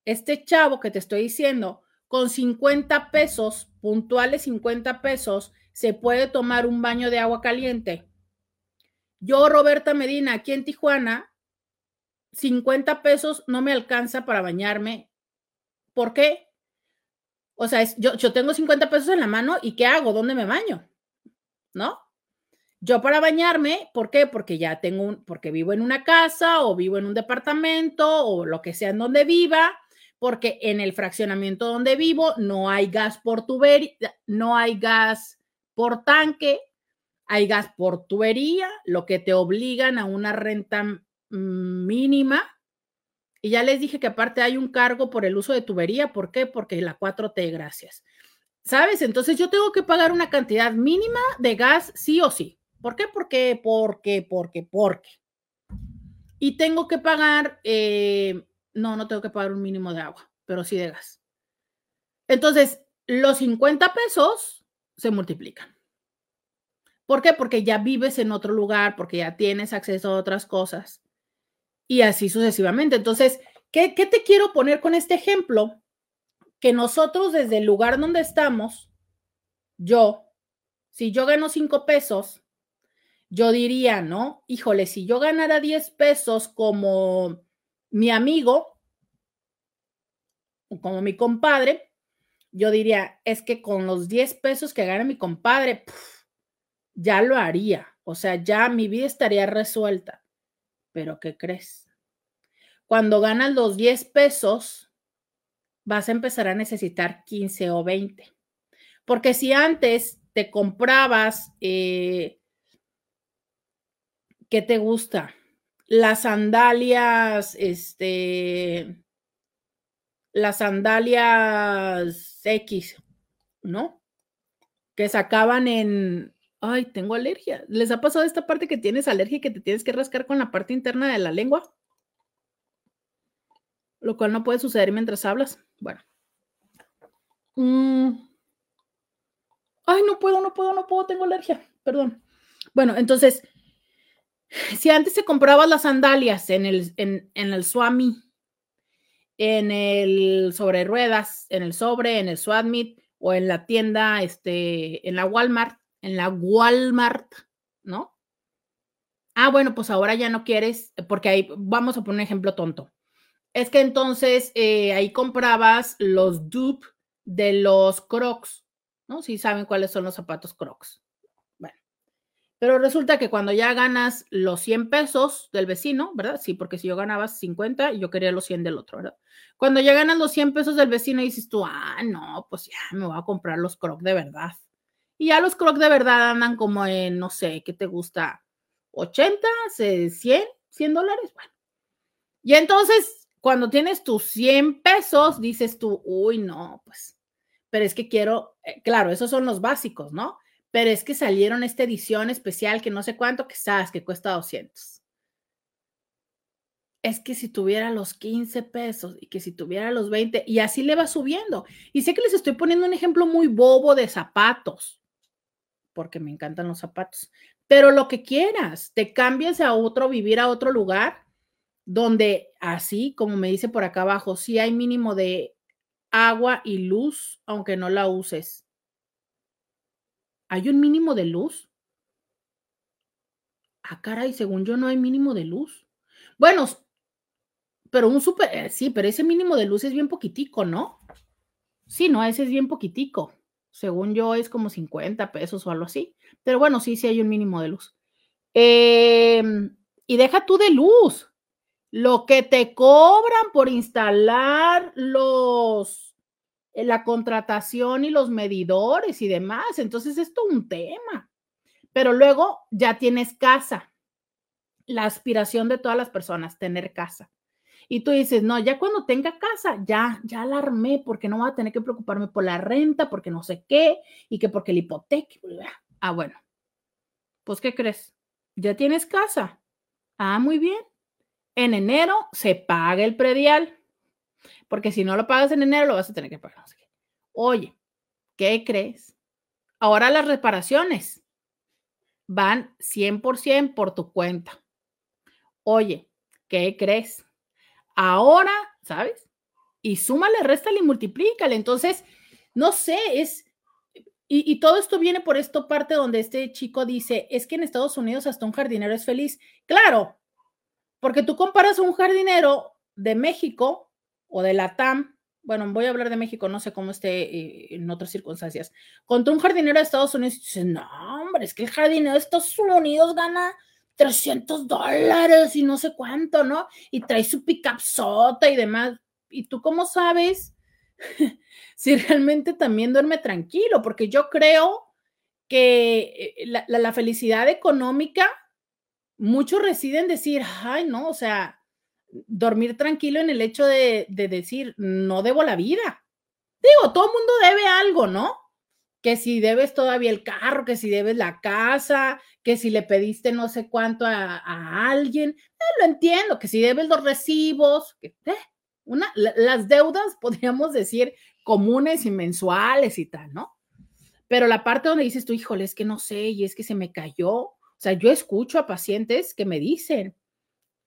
Speaker 2: este chavo que te estoy diciendo, con 50 pesos, puntuales 50 pesos, se puede tomar un baño de agua caliente. Yo, Roberta Medina, aquí en Tijuana, 50 pesos no me alcanza para bañarme. ¿Por qué? O sea, yo, yo tengo 50 pesos en la mano y ¿qué hago? ¿Dónde me baño? ¿No? Yo para bañarme, ¿por qué? Porque ya tengo un, porque vivo en una casa o vivo en un departamento o lo que sea en donde viva, porque en el fraccionamiento donde vivo no hay gas por tubería, no hay gas por tanque, hay gas por tubería, lo que te obligan a una renta mínima. Y ya les dije que aparte hay un cargo por el uso de tubería. ¿Por qué? Porque la 4T, gracias. ¿Sabes? Entonces yo tengo que pagar una cantidad mínima de gas sí o sí. ¿Por qué? Porque, porque, porque, porque. Y tengo que pagar, eh, no, no tengo que pagar un mínimo de agua, pero sí de gas. Entonces, los 50 pesos se multiplican. ¿Por qué? Porque ya vives en otro lugar, porque ya tienes acceso a otras cosas y así sucesivamente. Entonces, ¿qué, te quiero poner con este ejemplo? Que nosotros desde el lugar donde estamos, yo, si yo gano cinco pesos, yo diría, ¿no? Híjole, si yo ganara 10 pesos como mi amigo, como mi compadre, yo diría, es que con los 10 pesos que gana mi compadre, ya lo haría. O sea, ya mi vida estaría resuelta. Pero ¿qué crees? Cuando ganas los 10 pesos, vas a empezar a necesitar 15 o 20. Porque si antes te comprabas, eh, ¿qué te gusta? Las sandalias, este, las sandalias X, ¿no? Que sacaban en, ay, tengo alergia. ¿Les ha pasado esta parte que tienes alergia y que te tienes que rascar con la parte interna de la lengua? Lo cual no puede suceder mientras hablas. Bueno. Mm. Ay, no puedo, no puedo, no puedo, tengo alergia. Perdón. Bueno, entonces, si antes se comprabas las sandalias en el, en, en el Swami, en el sobre ruedas, en el sobre, en el Swamit o en la tienda, este, en la Walmart, en la Walmart, ¿no? Ah, bueno, pues ahora ya no quieres, porque ahí vamos a poner un ejemplo tonto. Es que entonces eh, ahí comprabas los dupes de los crocs, ¿no? Si saben cuáles son los zapatos crocs. Pero resulta que cuando ya ganas los 100 pesos del vecino, ¿verdad? Sí, porque si yo ganaba 50, yo quería los 100 del otro, ¿verdad? Cuando ya ganas los 100 pesos del vecino, dices tú, ah, no, pues ya me voy a comprar los crocs de verdad. Y ya los crocs de verdad andan como en, no sé, ¿qué te gusta? ¿80? ¿100? ¿100 dólares? Bueno. Y entonces, cuando tienes tus 100 pesos, dices tú, uy, no, pues, pero es que quiero, eh, claro, esos son los básicos, ¿no? Pero es que salieron esta edición especial que no sé cuánto, que sabes que cuesta 200. Es que si tuviera los 15 pesos y que si tuviera los 20, y así le va subiendo. Y sé que les estoy poniendo un ejemplo muy bobo de zapatos, porque me encantan los zapatos. Pero lo que quieras, te cambias a otro, vivir a otro lugar, donde así, como me dice por acá abajo, sí hay mínimo de agua y luz, aunque no la uses. ¿Hay un mínimo de luz? Ah, caray, según yo no hay mínimo de luz. Bueno, pero un super, eh, sí, pero ese mínimo de luz es bien poquitico, ¿no? Sí, no, ese es bien poquitico. Según yo es como 50 pesos o algo así. Pero bueno, sí, sí hay un mínimo de luz. Em, y deja tú de luz. Lo que te cobran por instalar los la contratación y los medidores y demás. Entonces, esto es un tema. Pero luego ya tienes casa. La aspiración de todas las personas, tener casa. Y tú dices, no, ya cuando tenga casa, ya, ya la armé porque no voy a tener que preocuparme por la renta, porque no sé qué, y que porque la hipoteca. Ah, bueno. Pues, ¿qué crees? ¿Ya tienes casa? Ah, muy bien. En enero se paga el predial, porque si no lo pagas en enero, lo vas a tener que pagar. Oye, ¿qué crees? Ahora las reparaciones van 100% por tu cuenta. Oye, ¿qué crees? Ahora, ¿sabes? Y súmale, réstale y multiplícale. Entonces, no sé, es, y, y, todo esto viene por esta parte donde este chico dice, es que en Estados Unidos hasta un jardinero es feliz. Claro, porque tú comparas a un jardinero de México o de la TAM, bueno, voy a hablar de México, no sé cómo esté eh, en otras circunstancias, contra un jardinero de Estados Unidos y dices, no, hombre, es que el jardinero de Estados Unidos gana 300 dólares y no sé cuánto, ¿no? Y trae su pickup sota y demás. ¿Y tú cómo sabes si realmente también duerme tranquilo? Porque yo creo que eh, la, la, felicidad económica, muchos residen decir, ay, no, o sea, dormir tranquilo en el hecho de, de decir, no debo la vida. Digo, todo el mundo debe algo, ¿no? que si debes todavía el carro, que si debes la casa, que si le pediste no sé cuánto a, a alguien, eh, lo entiendo, que si debes los recibos, que, eh, una, las deudas, podríamos decir, comunes y mensuales y tal, ¿no? Pero la parte donde dices tú, híjole, es que no sé, y es que se me cayó, o sea, yo escucho a pacientes que me dicen,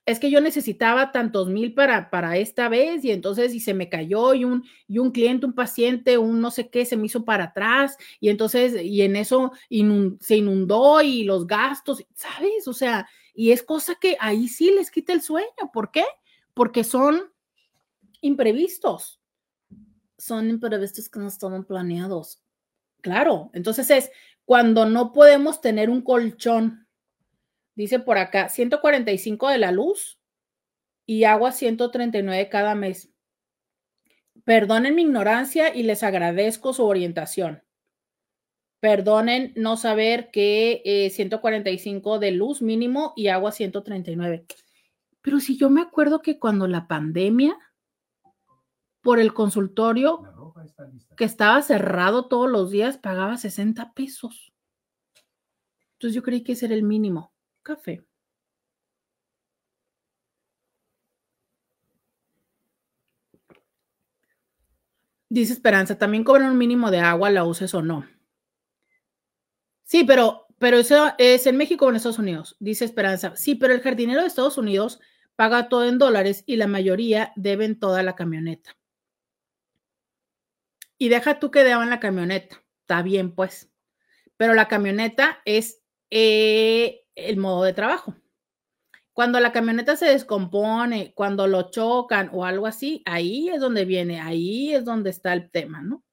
Speaker 2: es que yo necesitaba tantos mil para, para esta vez y entonces y se me cayó y un, y un cliente, un paciente, un no sé qué, se me hizo para atrás y entonces y en eso se inundó y los gastos, ¿sabes? O sea, y es cosa que ahí sí les quita el sueño. ¿Por qué? Porque son imprevistos. Son imprevistos que no estaban planeados. Claro, entonces es cuando no podemos tener un colchón Dice por acá, 145 de la luz y agua 139 cada mes. Perdonen mi ignorancia y les agradezco su orientación. Perdonen no saber que eh, 145 de luz mínimo y agua 139. Pero si yo me acuerdo que cuando la pandemia, por el consultorio que estaba cerrado todos los días, pagaba 60 pesos. Entonces yo creí que ese era el mínimo café Dice Esperanza, también cobran un mínimo de agua, la uses o no. Sí, pero, pero eso es en México o en Estados Unidos. Dice Esperanza, sí, pero el jardinero de Estados Unidos paga todo en dólares y la mayoría deben toda la camioneta. Y deja tú que deban la camioneta. Está bien, pues. Pero la camioneta es eh, el modo de trabajo. Cuando la camioneta se descompone, cuando lo chocan o algo así, ahí es donde viene, ahí es donde está el tema, ¿no?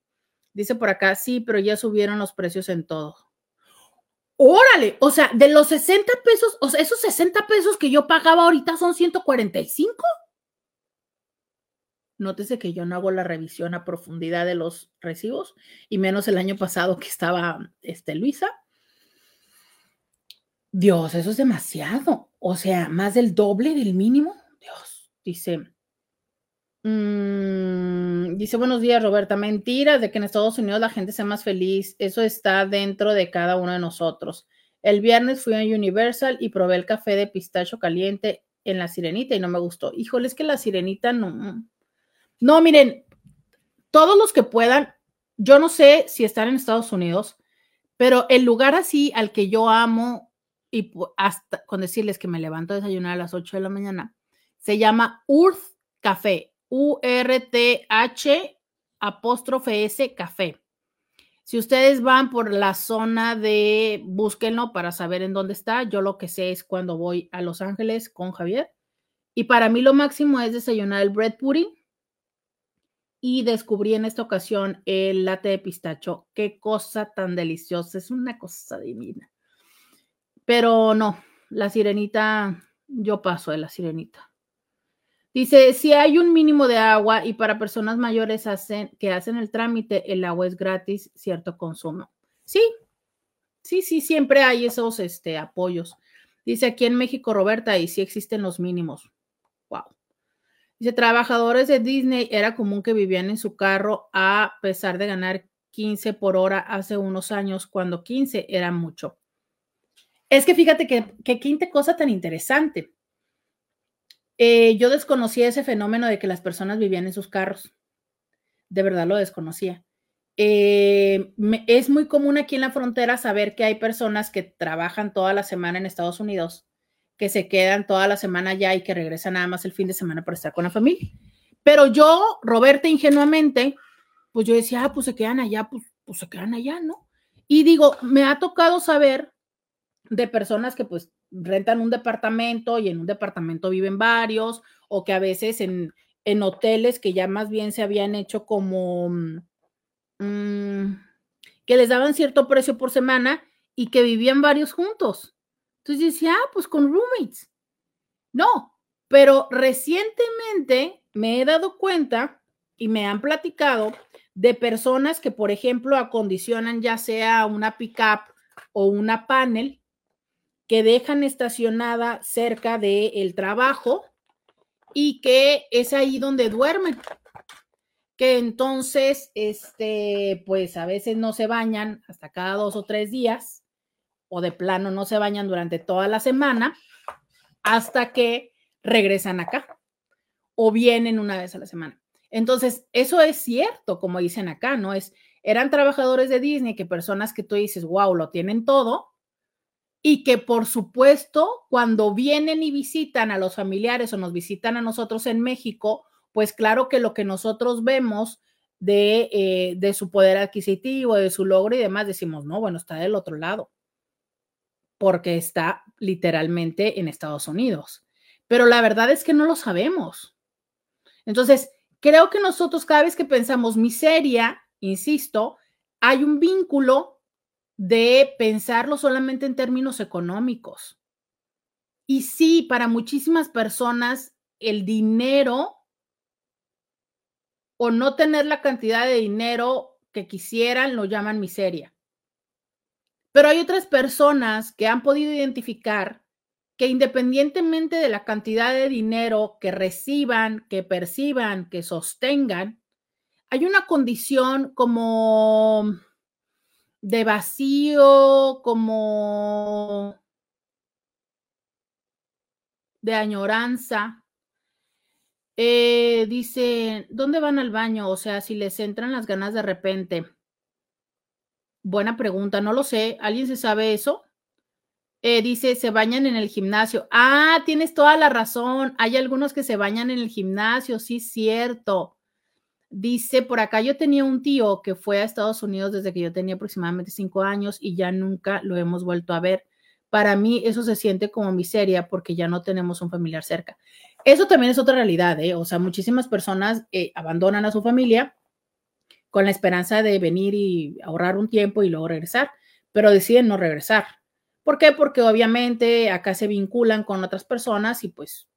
Speaker 2: Dice por acá, sí, pero ya subieron los precios en todo. Órale, o sea, de los 60 pesos, o sea, esos 60 pesos que yo pagaba ahorita son 145. Nótese que yo no hago la revisión a profundidad de los recibos, y menos el año pasado que estaba este, Luisa. Dios, eso es demasiado. O sea, más del doble del mínimo. Dios, dice. Mmm, dice buenos días, Roberta. Mentiras de que en Estados Unidos la gente sea más feliz. Eso está dentro de cada uno de nosotros. El viernes fui a Universal y probé el café de pistacho caliente en la sirenita y no me gustó. Híjole, es que la sirenita no. No, miren, todos los que puedan, yo no sé si están en Estados Unidos, pero el lugar así al que yo amo y hasta con decirles que me levanto a desayunar a las 8 de la mañana, se llama Urth Café, U-R-T-H apóstrofe S Café. Si ustedes van por la zona de, búsquenlo para saber en dónde está. Yo lo que sé es cuando voy a Los Ángeles con Javier. Y para mí lo máximo es desayunar el bread pudding. Y descubrí en esta ocasión el latte de pistacho. Qué cosa tan deliciosa. Es una cosa divina. Pero no, la sirenita, yo paso de la sirenita. Dice, si hay un mínimo de agua y para personas mayores hacen, que hacen el trámite, el agua es gratis, cierto consumo. Sí, sí, sí, siempre hay esos este, apoyos. Dice aquí en México, Roberta, y sí existen los mínimos. Wow. Dice, trabajadores de Disney era común que vivían en su carro a pesar de ganar 15 por hora hace unos años, cuando 15 era mucho. Es que fíjate que, quinta cosa tan interesante. Eh, yo desconocía ese fenómeno de que las personas vivían en sus carros. De verdad lo desconocía. Eh, es muy común aquí en la frontera saber que hay personas que trabajan toda la semana en Estados Unidos, que se quedan toda la semana ya y que regresan nada más el fin de semana para estar con la familia. Pero yo, Roberta, ingenuamente, pues yo decía, ah, pues se quedan allá, pues, pues se quedan allá, ¿no? Y digo, me ha tocado saber de personas que pues rentan un departamento y en un departamento viven varios, o que a veces en, en hoteles que ya más bien se habían hecho como mm, que les daban cierto precio por semana y que vivían varios juntos. Entonces decía, ah, pues con roommates. No, pero recientemente me he dado cuenta y me han platicado de personas que, por ejemplo, acondicionan ya sea una pickup o una panel que dejan estacionada cerca del trabajo y que es ahí donde duermen. Que entonces, este, pues a veces no se bañan hasta cada dos o tres días o de plano no se bañan durante toda la semana hasta que regresan acá o vienen una vez a la semana. Entonces, eso es cierto, como dicen acá, ¿no? Es, eran trabajadores de Disney, que personas que tú dices, wow, lo tienen todo, y que por supuesto, cuando vienen y visitan a los familiares o nos visitan a nosotros en México, pues claro que lo que nosotros vemos de, eh, de su poder adquisitivo, de su logro y demás, decimos, no, bueno, está del otro lado porque está literalmente en Estados Unidos. Pero la verdad es que no lo sabemos. Entonces, creo que nosotros cada vez que pensamos miseria, insisto, hay un vínculo de pensarlo solamente en términos económicos. Y sí, para muchísimas personas, el dinero o no tener la cantidad de dinero que quisieran lo llaman miseria. Pero hay otras personas que han podido identificar que independientemente de la cantidad de dinero que reciban, que perciban, que sostengan, hay una condición como de vacío, como de añoranza. Eh, dice, ¿dónde van al baño? O sea, si les entran las ganas de repente. Buena pregunta, no lo sé. ¿Alguien se sabe eso? Eh, dice, se bañan en el gimnasio. Ah, tienes toda la razón. Hay algunos que se bañan en el gimnasio, sí, cierto. Dice, por acá yo tenía un tío que fue a Estados Unidos desde que yo tenía aproximadamente cinco años y ya nunca lo hemos vuelto a ver. Para mí eso se siente como miseria porque ya no tenemos un familiar cerca. Eso también es otra realidad, ¿eh? O sea, muchísimas personas eh, abandonan a su familia con la esperanza de venir y ahorrar un tiempo y luego regresar, pero deciden no regresar. ¿Por qué? Porque obviamente acá se vinculan con otras personas y pues,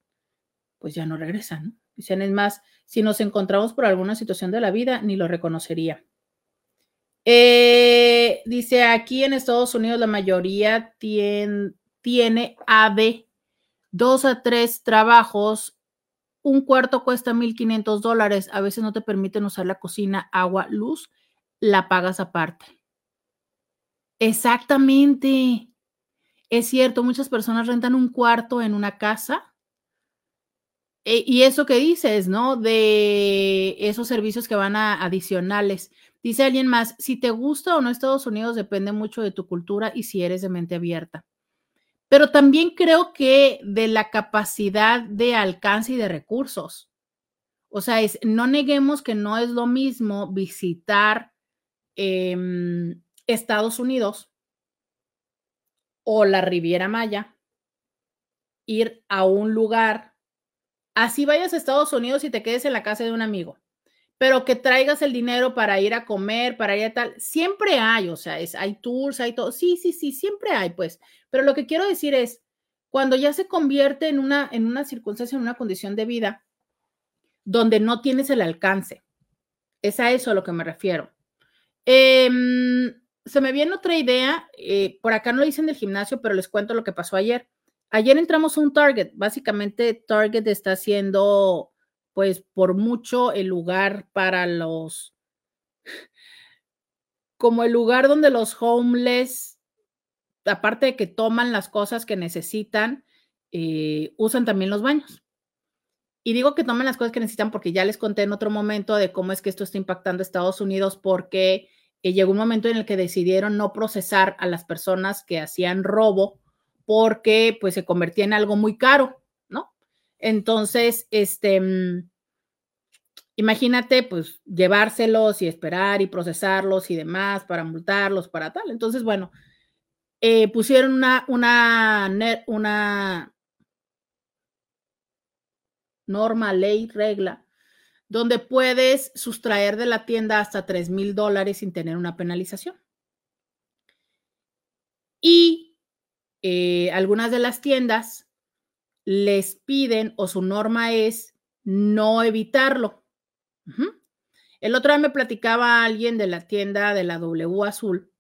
Speaker 2: pues ya no regresan. Dicen, es más, si nos encontramos por alguna situación de la vida, ni lo reconocería. Eh, dice, aquí en Estados Unidos la mayoría tiene, tiene AD, dos a tres trabajos un cuarto cuesta 1.500 dólares, a veces no te permiten usar la cocina, agua, luz, la pagas aparte. Exactamente. Es cierto, muchas personas rentan un cuarto en una casa. E, y eso que dices, ¿no? De esos servicios que van a adicionales. Dice alguien más, si te gusta o no Estados Unidos depende mucho de tu cultura y si eres de mente abierta pero también creo que de la capacidad de alcance y de recursos. O sea, es, no neguemos que no es lo mismo visitar em, Estados Unidos o la Riviera Maya, ir a un lugar, así vayas a Estados Unidos y te quedes en la casa de un amigo pero que traigas el dinero para ir a comer, para ir a tal, siempre hay, o sea, es, hay tours, hay todo, sí, sí, sí, siempre hay, pues, pero lo que quiero decir es, cuando ya se convierte en una, en una circunstancia, en una condición de vida, donde no tienes el alcance, es a eso a lo que me refiero. Em, se me viene otra idea, eh, por acá no lo dicen del gimnasio, pero les cuento lo que pasó ayer. Ayer entramos a un Target, básicamente Target está haciendo pues por mucho el lugar para los, como el lugar donde los homeless, aparte de que toman las cosas que necesitan, eh, usan también los baños. Y digo que toman las cosas que necesitan porque ya les conté en otro momento de cómo es que esto está impactando a Estados Unidos porque eh, llegó un momento en el que decidieron no procesar a las personas que hacían robo porque pues se convertía en algo muy caro, ¿no? Entonces, este, mm, imagínate pues llevárselos y esperar y procesarlos y demás para multarlos, para tal. Entonces, bueno, eh, pusieron una, una, una norma, ley, regla, donde puedes sustraer de la tienda hasta 3 mil dólares sin tener una penalización. Y eh, algunas de las tiendas les piden o su norma es no evitarlo. El otro día me platicaba alguien de la tienda de la W Azul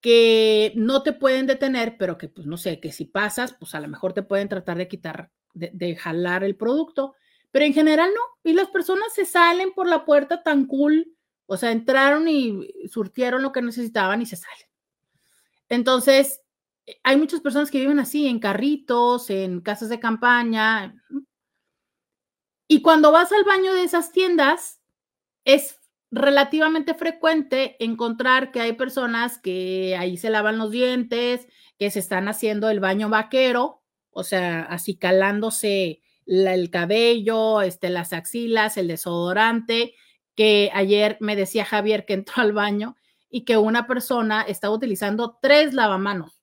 Speaker 2: que no te pueden detener, pero que pues no sé, que si pasas, pues a lo mejor te pueden tratar de quitar, de, jalar el producto, pero en general no. Y las personas se salen por la puerta tan cool, o sea, entraron y surtieron lo que necesitaban y se salen. Entonces, hay muchas personas que viven así, en carritos, en casas de campaña. Y cuando vas al baño de esas tiendas, es relativamente frecuente encontrar que hay personas que ahí se lavan los dientes, que se están haciendo el baño vaquero, o sea, así calándose el cabello, este, las axilas, el desodorante, que ayer me decía Javier que entró al baño y que una persona estaba utilizando tres lavamanos,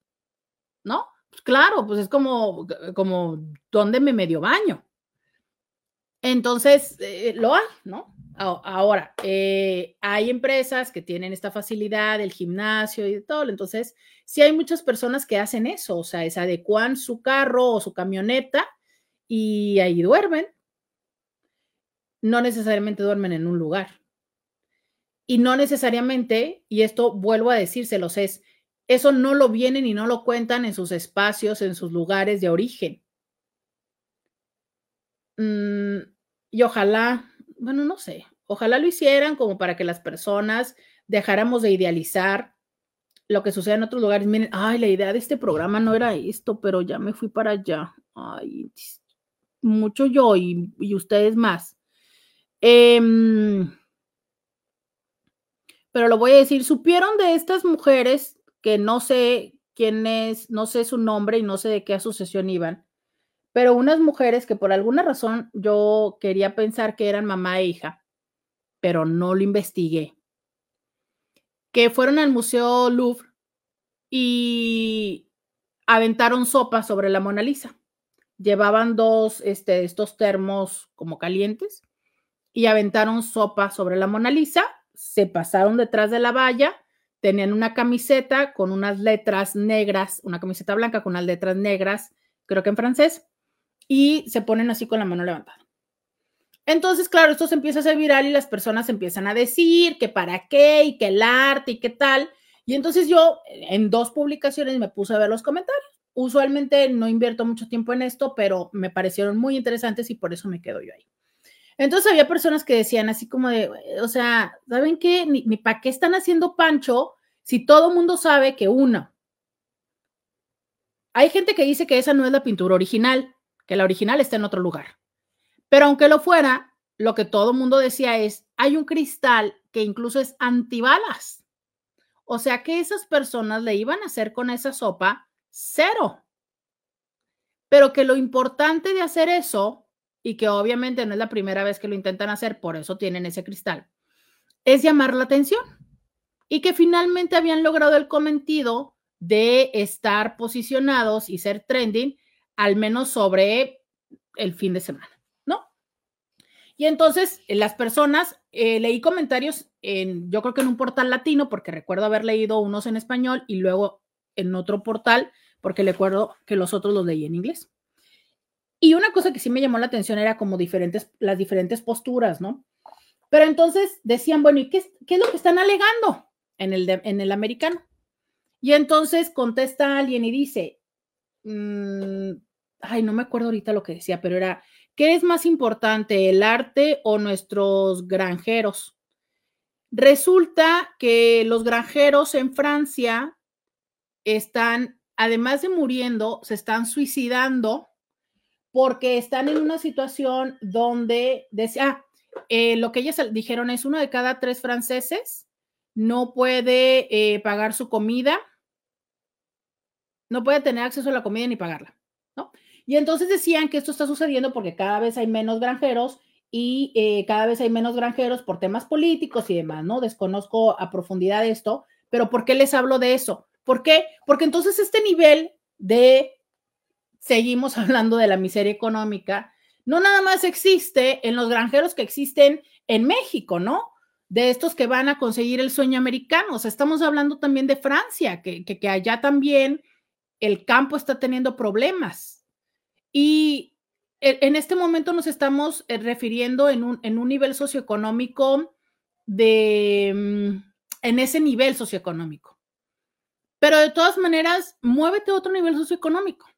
Speaker 2: ¿no? Pues claro, pues es como, como, ¿dónde me medio baño? Entonces, eh, lo hay, ¿no? Ahora, eh, hay empresas que tienen esta facilidad, el gimnasio y todo, entonces sí hay muchas personas que hacen eso, o sea, es adecuan su carro o su camioneta y ahí duermen. No necesariamente duermen en un lugar. Y no necesariamente, y esto vuelvo a decírselos, es, eso no lo vienen y no lo cuentan en sus espacios, en sus lugares de origen. Mm, y ojalá bueno, no sé, ojalá lo hicieran como para que las personas dejáramos de idealizar lo que sucede en otros lugares. Miren, ay, la idea de este programa no era esto, pero ya me fui para allá. Ay, mucho yo y, ustedes más. Em, pero lo voy a decir, ¿supieron de estas mujeres que no sé quién es, no sé su nombre y no sé de qué asociación iban? pero unas mujeres que por alguna razón yo quería pensar que eran mamá e hija, pero no lo investigué, que fueron al Museo Louvre y aventaron sopa sobre la Mona Lisa. Llevaban dos, este, estos termos como calientes y aventaron sopa sobre la Mona Lisa, se pasaron detrás de la valla, tenían una camiseta con unas letras negras, una camiseta blanca con unas letras negras, creo que en francés, y se ponen así con la mano levantada. Entonces, claro, esto se empieza a hacer viral y las personas empiezan a decir que para qué y que el arte y qué tal. Y entonces yo en dos publicaciones me puse a ver los comentarios. Usualmente no invierto mucho tiempo en esto, pero me parecieron muy interesantes y por eso me quedo yo ahí. Entonces había personas que decían así como de, o sea, ¿saben qué? Ni, ni para qué están haciendo pancho si todo el mundo sabe que uno. Hay gente que dice que esa no es la pintura original que la original está en otro lugar. Pero aunque lo fuera, lo que todo el mundo decía es, hay un cristal que incluso es antibalas. O sea que esas personas le iban a hacer con esa sopa cero. Pero que lo importante de hacer eso, y que obviamente no es la primera vez que lo intentan hacer, por eso tienen ese cristal, es llamar la atención. Y que finalmente habían logrado el cometido de estar posicionados y ser trending al menos sobre el fin de semana, ¿no? Y entonces eh, las personas, eh, leí comentarios en, yo creo que en un portal latino, porque recuerdo haber leído unos en español y luego en otro portal, porque recuerdo que los otros los leí en inglés. Y una cosa que sí me llamó la atención era como diferentes, las diferentes posturas, ¿no? Pero entonces decían, bueno, ¿y qué, qué es lo que están alegando en el, en el americano? Y entonces contesta alguien y dice, Mm, ay, no me acuerdo ahorita lo que decía, pero era, ¿qué es más importante, el arte o nuestros granjeros? Resulta que los granjeros en Francia están, además de muriendo, se están suicidando porque están en una situación donde decía, ah, eh, lo que ellas dijeron es uno de cada tres franceses no puede eh, pagar su comida no puede tener acceso a la comida ni pagarla, ¿no? Y entonces decían que esto está sucediendo porque cada vez hay menos granjeros y eh, cada vez hay menos granjeros por temas políticos y demás, ¿no? Desconozco a profundidad esto, pero ¿por qué les hablo de eso? ¿Por qué? Porque entonces este nivel de, seguimos hablando de la miseria económica, no nada más existe en los granjeros que existen en México, ¿no? De estos que van a conseguir el sueño americano. O sea, estamos hablando también de Francia, que, que, allá también el campo está teniendo problemas. Y e, en este momento nos estamos eh, refiriendo en un, en un nivel socioeconómico de, mm, en ese nivel socioeconómico. Pero de todas maneras, muévete a otro nivel socioeconómico.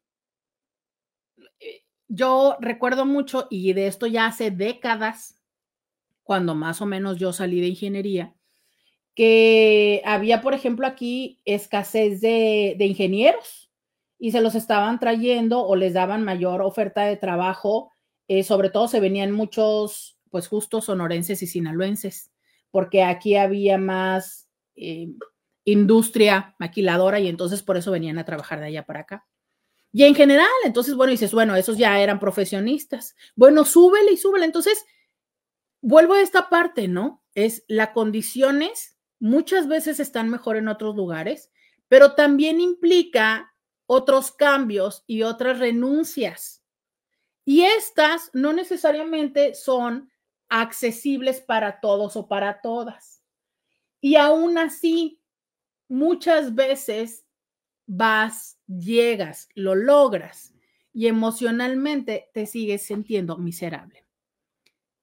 Speaker 2: Yo recuerdo mucho, y de esto ya hace décadas, cuando más o menos yo salí de ingeniería, que había, por ejemplo, aquí escasez de, de ingenieros y se los estaban trayendo o les daban mayor oferta de trabajo. Eh, sobre todo se venían muchos, pues justos sonorenses y sinaloenses, porque aquí había más eh, industria maquiladora y entonces por eso venían a trabajar de allá para acá. Y en general, entonces, bueno, dices, bueno, esos ya eran profesionistas. Bueno, súbele y súbele. Entonces, vuelvo a esta parte, ¿no? Es las condiciones muchas veces están mejor en otros lugares, pero también implica otros cambios y otras renuncias. Y estas no necesariamente son accesibles para todos o para todas. Y aún así, muchas veces vas, llegas, lo logras y emocionalmente te sigues sintiendo miserable.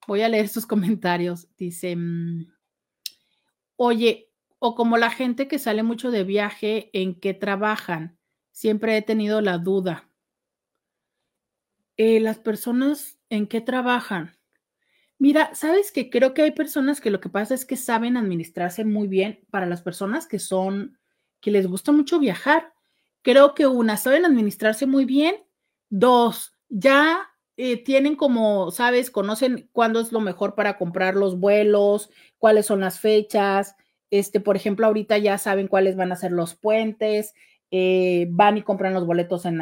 Speaker 2: Voy a leer sus comentarios. Dice, mm, oye, o como la gente que sale mucho de viaje, ¿en qué trabajan? Siempre he tenido la duda. Eh, las personas en qué trabajan. Mira, sabes que creo que hay personas que lo que pasa es que saben administrarse muy bien para las personas que son, que les gusta mucho viajar. Creo que una, saben administrarse muy bien. Dos, ya eh, tienen como, sabes, conocen cuándo es lo mejor para comprar los vuelos, cuáles son las fechas. Este, por ejemplo, ahorita ya saben cuáles van a ser los puentes, eh, van y compran los boletos en,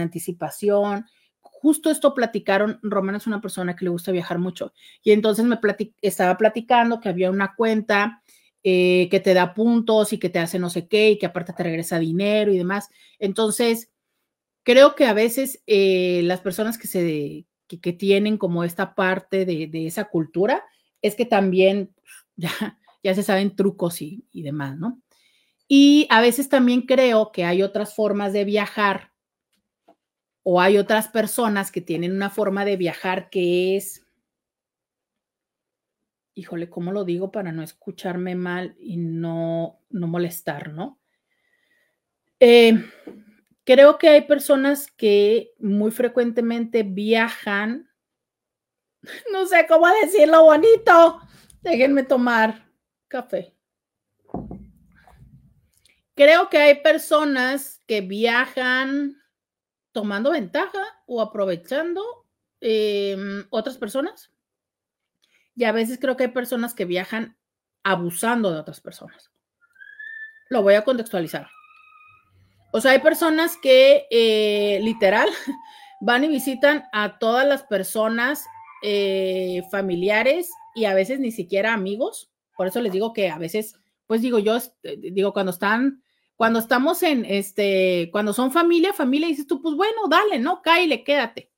Speaker 2: anticipación. Justo esto platicaron, Román es una persona que le gusta viajar mucho, y entonces me estaba platicando que había una cuenta eh, que te da puntos y que te hace no sé qué, y que aparte te regresa dinero y demás. Entonces, creo que a veces eh, las personas que se que, tienen como esta parte de, esa cultura es que también ya, ya se saben trucos y, y demás, ¿no? Y a veces también creo que hay otras formas de viajar o hay otras personas que tienen una forma de viajar que es, híjole, ¿cómo lo digo para no escucharme mal y no, no molestar, no? Eh, creo que hay personas que muy frecuentemente viajan, no sé cómo decirlo bonito, déjenme tomar café. Creo que hay personas que viajan tomando ventaja o aprovechando em, otras personas. Y a veces creo que hay personas que viajan abusando de otras personas. Lo voy a contextualizar. O sea, hay personas que eh, literal van y visitan a todas las personas eh, familiares y a veces ni siquiera amigos. Por eso les digo que a veces pues digo, yo eh, digo, cuando están, cuando estamos en este, cuando son familia, familia, dices tú, pues bueno, dale, no, cáile, quédate.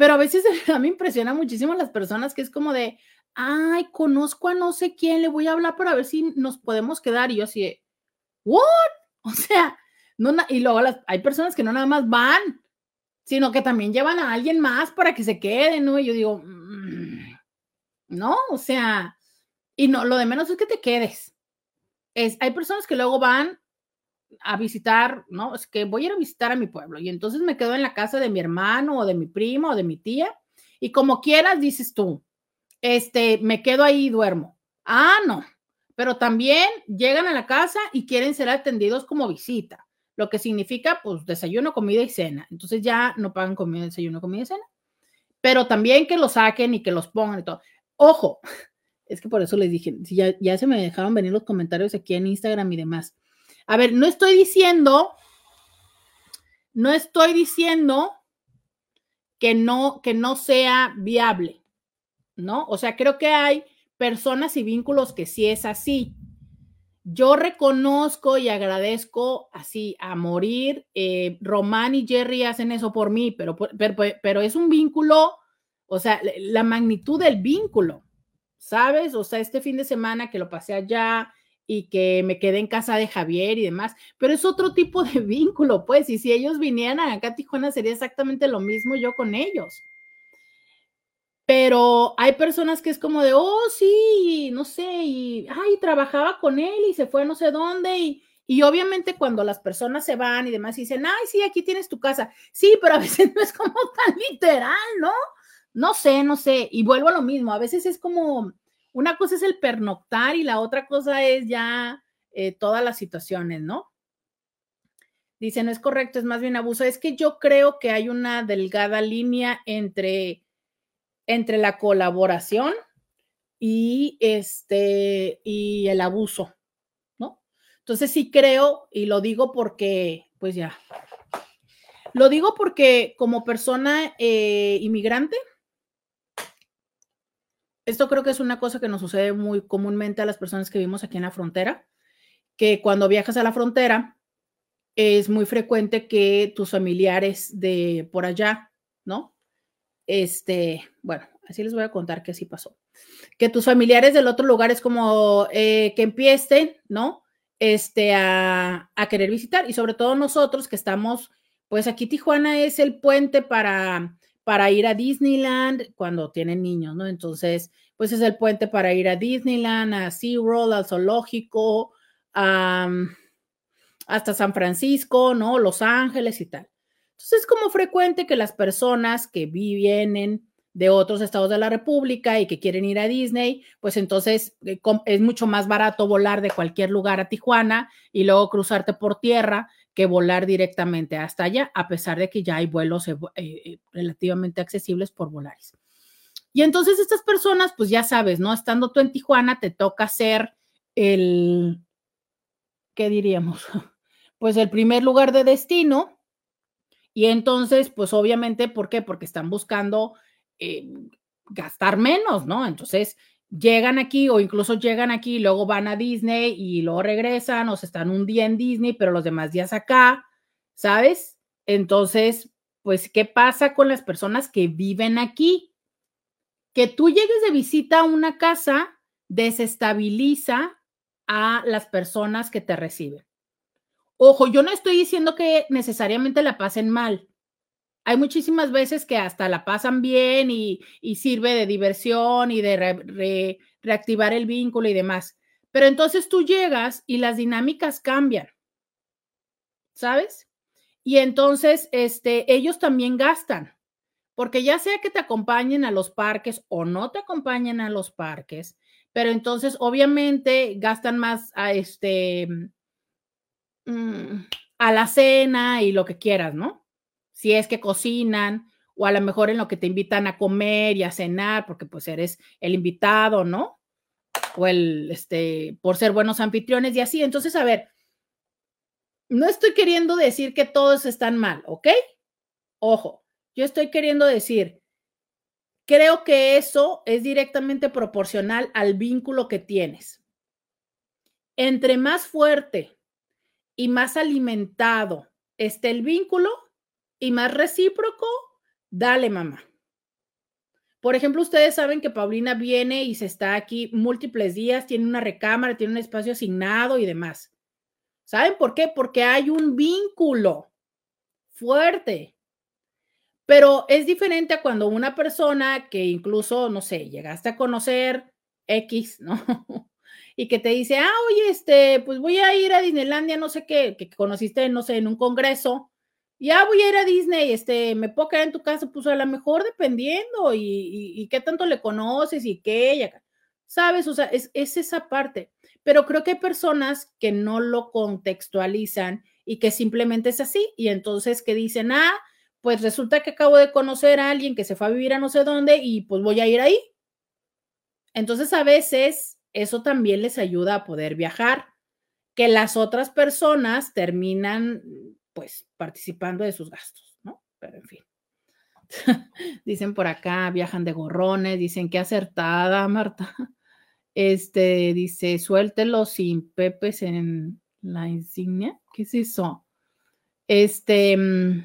Speaker 2: Pero a veces a mí me impresiona muchísimo las personas que es como de, ay, conozco a no sé quién, le voy a hablar para ver si nos podemos quedar. Y yo así, ¿what? O sea, no, y luego hay personas que no nada más van, sino que también llevan a alguien más para que se quede, ¿no? Y yo digo, mm, no, o sea, y no, lo de menos es que te quedes hay personas que luego van a visitar, ¿no? Es que voy a ir a visitar a mi pueblo y entonces me quedo en la casa de mi hermano o de mi primo o de mi tía y como quieras dices tú, este, me quedo ahí y duermo. Ah, no, pero también llegan a la casa y quieren ser atendidos como visita, lo que significa pues desayuno, comida y cena. Entonces ya no pagan comida, desayuno, comida y cena, pero también que los saquen y que los pongan y todo. Ojo, es que por eso les dije, ya, ya se me dejaron venir los comentarios aquí en Instagram y demás. A ver, no estoy diciendo no estoy diciendo que no, que no sea viable, ¿no? O sea, creo que hay personas y vínculos que sí es así. Yo reconozco y agradezco así a morir. Eh, Román y Jerry hacen eso por mí, pero, pero, pero es un vínculo, o sea, la magnitud del vínculo, ¿sabes? O sea, este fin de semana que lo pasé allá, y que me quedé en casa de Javier y demás, pero es otro tipo de vínculo, pues, y si ellos vinieran acá a Tijuana sería exactamente lo mismo yo con ellos. Pero hay personas que es como de, oh, sí, no sé, y, ay, trabajaba con él y se fue no sé dónde, y, y obviamente cuando las personas se van y demás dicen, ay, sí, aquí tienes tu casa. Sí, pero a veces no es como tan literal, ¿no? No sé, no sé. Y vuelvo a lo mismo, a veces es como, una cosa es el pernoctar y la otra cosa es ya eh, todas las situaciones, ¿no? Dice, no es correcto, es más bien abuso. Es que yo creo que hay una delgada línea entre, entre la colaboración y, este, y el abuso, ¿no? Entonces sí creo, y lo digo porque, pues ya, lo digo porque como persona eh, inmigrante, esto creo que es una cosa que nos sucede muy comúnmente a las personas que vivimos aquí en la frontera, que cuando viajas a la frontera es muy frecuente que tus familiares de por allá, ¿no? Este, bueno, así les voy a contar que así pasó. Que tus familiares del otro lugar es como eh, que empiecen, ¿no? Este, a, a querer visitar y sobre todo nosotros que estamos, pues aquí Tijuana es el puente para para ir a Disneyland cuando tienen niños, ¿no? Entonces, pues es el puente para ir a Disneyland, a SeaWorld, al zoológico, hasta San Francisco, ¿no? Los Ángeles y tal. Entonces es como frecuente que las personas que vienen de otros estados de la República y que quieren ir a Disney, pues entonces eh, es mucho más barato volar de cualquier lugar a Tijuana y luego cruzarte por tierra que volar directamente hasta allá, a pesar de que ya hay vuelos eh, relativamente accesibles por Volaris. Y entonces estas personas, pues ya sabes, ¿no? Estando tú en Tijuana, te toca ser el, ¿qué diríamos? Pues el primer lugar de destino. Y entonces, pues obviamente, ¿por qué? Porque están buscando eh, gastar menos, ¿no? Entonces, llegan aquí o incluso llegan aquí luego van a Disney y luego regresan o se están un día en Disney, pero los demás días acá, ¿sabes? Entonces, pues, ¿qué pasa con las personas que viven aquí? Que tú llegues de visita a una casa desestabiliza a las personas que te reciben. Ojo, yo no estoy diciendo que necesariamente la pasen mal hay muchísimas veces que hasta la pasan bien y, sirve de diversión y de reactivar el vínculo y demás. Pero entonces tú llegas y las dinámicas cambian, ¿sabes? Y entonces este, ellos también gastan, porque ya sea que te acompañen a los parques o no te acompañen a los parques, pero entonces obviamente gastan más a este mm, a la cena y lo que quieras, ¿no? Si es que cocinan o a lo mejor en lo que te invitan a comer y a cenar, porque pues eres el invitado, ¿no? O el, este, por ser buenos anfitriones y así. Entonces, a ver, no estoy queriendo decir que todos están mal, ¿ok? Ojo, yo estoy queriendo decir, creo que eso es directamente proporcional al vínculo que tienes. Entre más fuerte y más alimentado esté el vínculo, y más recíproco, dale mamá. Por ejemplo, ustedes saben que Paulina viene y se está aquí múltiples días, tiene una recámara, tiene un espacio asignado y demás. ¿Saben por qué? Porque hay un vínculo fuerte. Pero es diferente a cuando una persona que incluso, no sé, llegaste a conocer X, ¿no? y que te dice, ah, oye, este, pues voy a ir a Disneylandia, no sé qué, que conociste, no sé, en un congreso ya voy a ir a Disney, este, me puedo quedar en tu casa, pues a lo mejor dependiendo y, qué tanto le conoces y qué, ¿sabes? O sea, es, es, esa parte. Pero creo que hay personas que no lo contextualizan y que simplemente es así y entonces que dicen, ah, pues resulta que acabo de conocer a alguien que se fue a vivir a no sé dónde y pues voy a ir ahí. Entonces a veces eso también les ayuda a poder viajar, que las otras personas terminan pues participando de sus gastos, ¿no? Pero en fin. dicen por acá, viajan de gorrones, dicen que acertada, Marta. Este dice, suéltelo sin pepes en la insignia. ¿Qué es eso? Este, mm,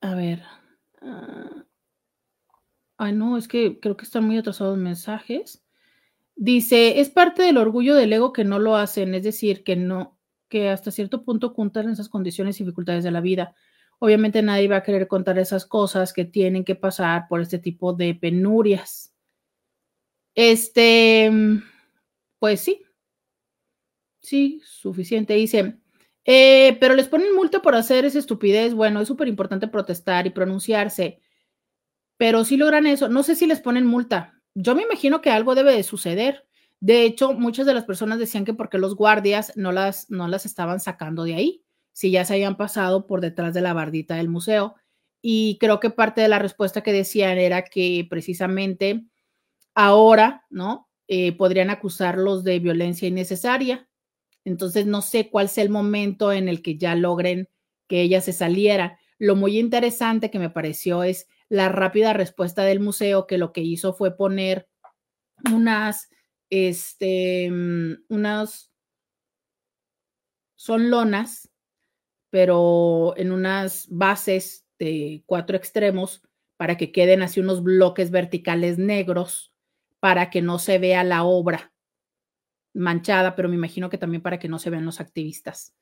Speaker 2: a ver. Ah, ay, no, es que creo que están muy atrasados los mensajes. Dice, es parte del orgullo del ego que no lo hacen, es decir, que no, que hasta cierto punto ocultan esas condiciones y dificultades de la vida. Obviamente nadie va a querer contar esas cosas que tienen que pasar por este tipo de penurias. Este, pues sí, sí, suficiente. Dice, eh, pero les ponen multa por hacer esa estupidez. Bueno, es súper importante protestar y pronunciarse, pero si logran eso, no sé si les ponen multa. Yo me imagino que algo debe de suceder. De hecho, muchas de las personas decían que porque los guardias no las, no las estaban sacando de ahí, si ya se habían pasado por detrás de la bardita del museo. Y creo que parte de la respuesta que decían era que precisamente ahora, ¿no? Eh, podrían acusarlos de violencia innecesaria. Entonces, no sé cuál sea el momento en el que ya logren que ella se saliera. Lo muy interesante que me pareció es la rápida respuesta del museo, que lo que hizo fue poner unas, este, mm, unas, son lonas, pero en unas bases de cuatro extremos para que queden así unos bloques verticales negros para que no se vea la obra manchada, pero me imagino que también para que no se vean los activistas.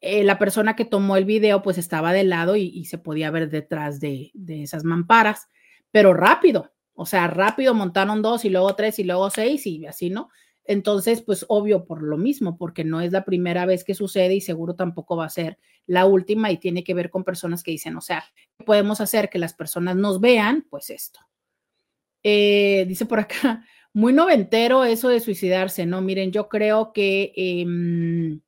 Speaker 2: Eh, la persona que tomó el video pues estaba de lado y, se podía ver detrás de, esas mamparas, pero rápido, o sea, rápido montaron dos y luego tres y luego seis y así, ¿no? Entonces, pues obvio por lo mismo, porque no es la primera vez que sucede y seguro tampoco va a ser la última y tiene que ver con personas que dicen, o sea, podemos hacer que las personas nos vean? Pues esto. Eh, dice por acá, muy noventero eso de suicidarse, ¿no? Miren, yo creo que... Em,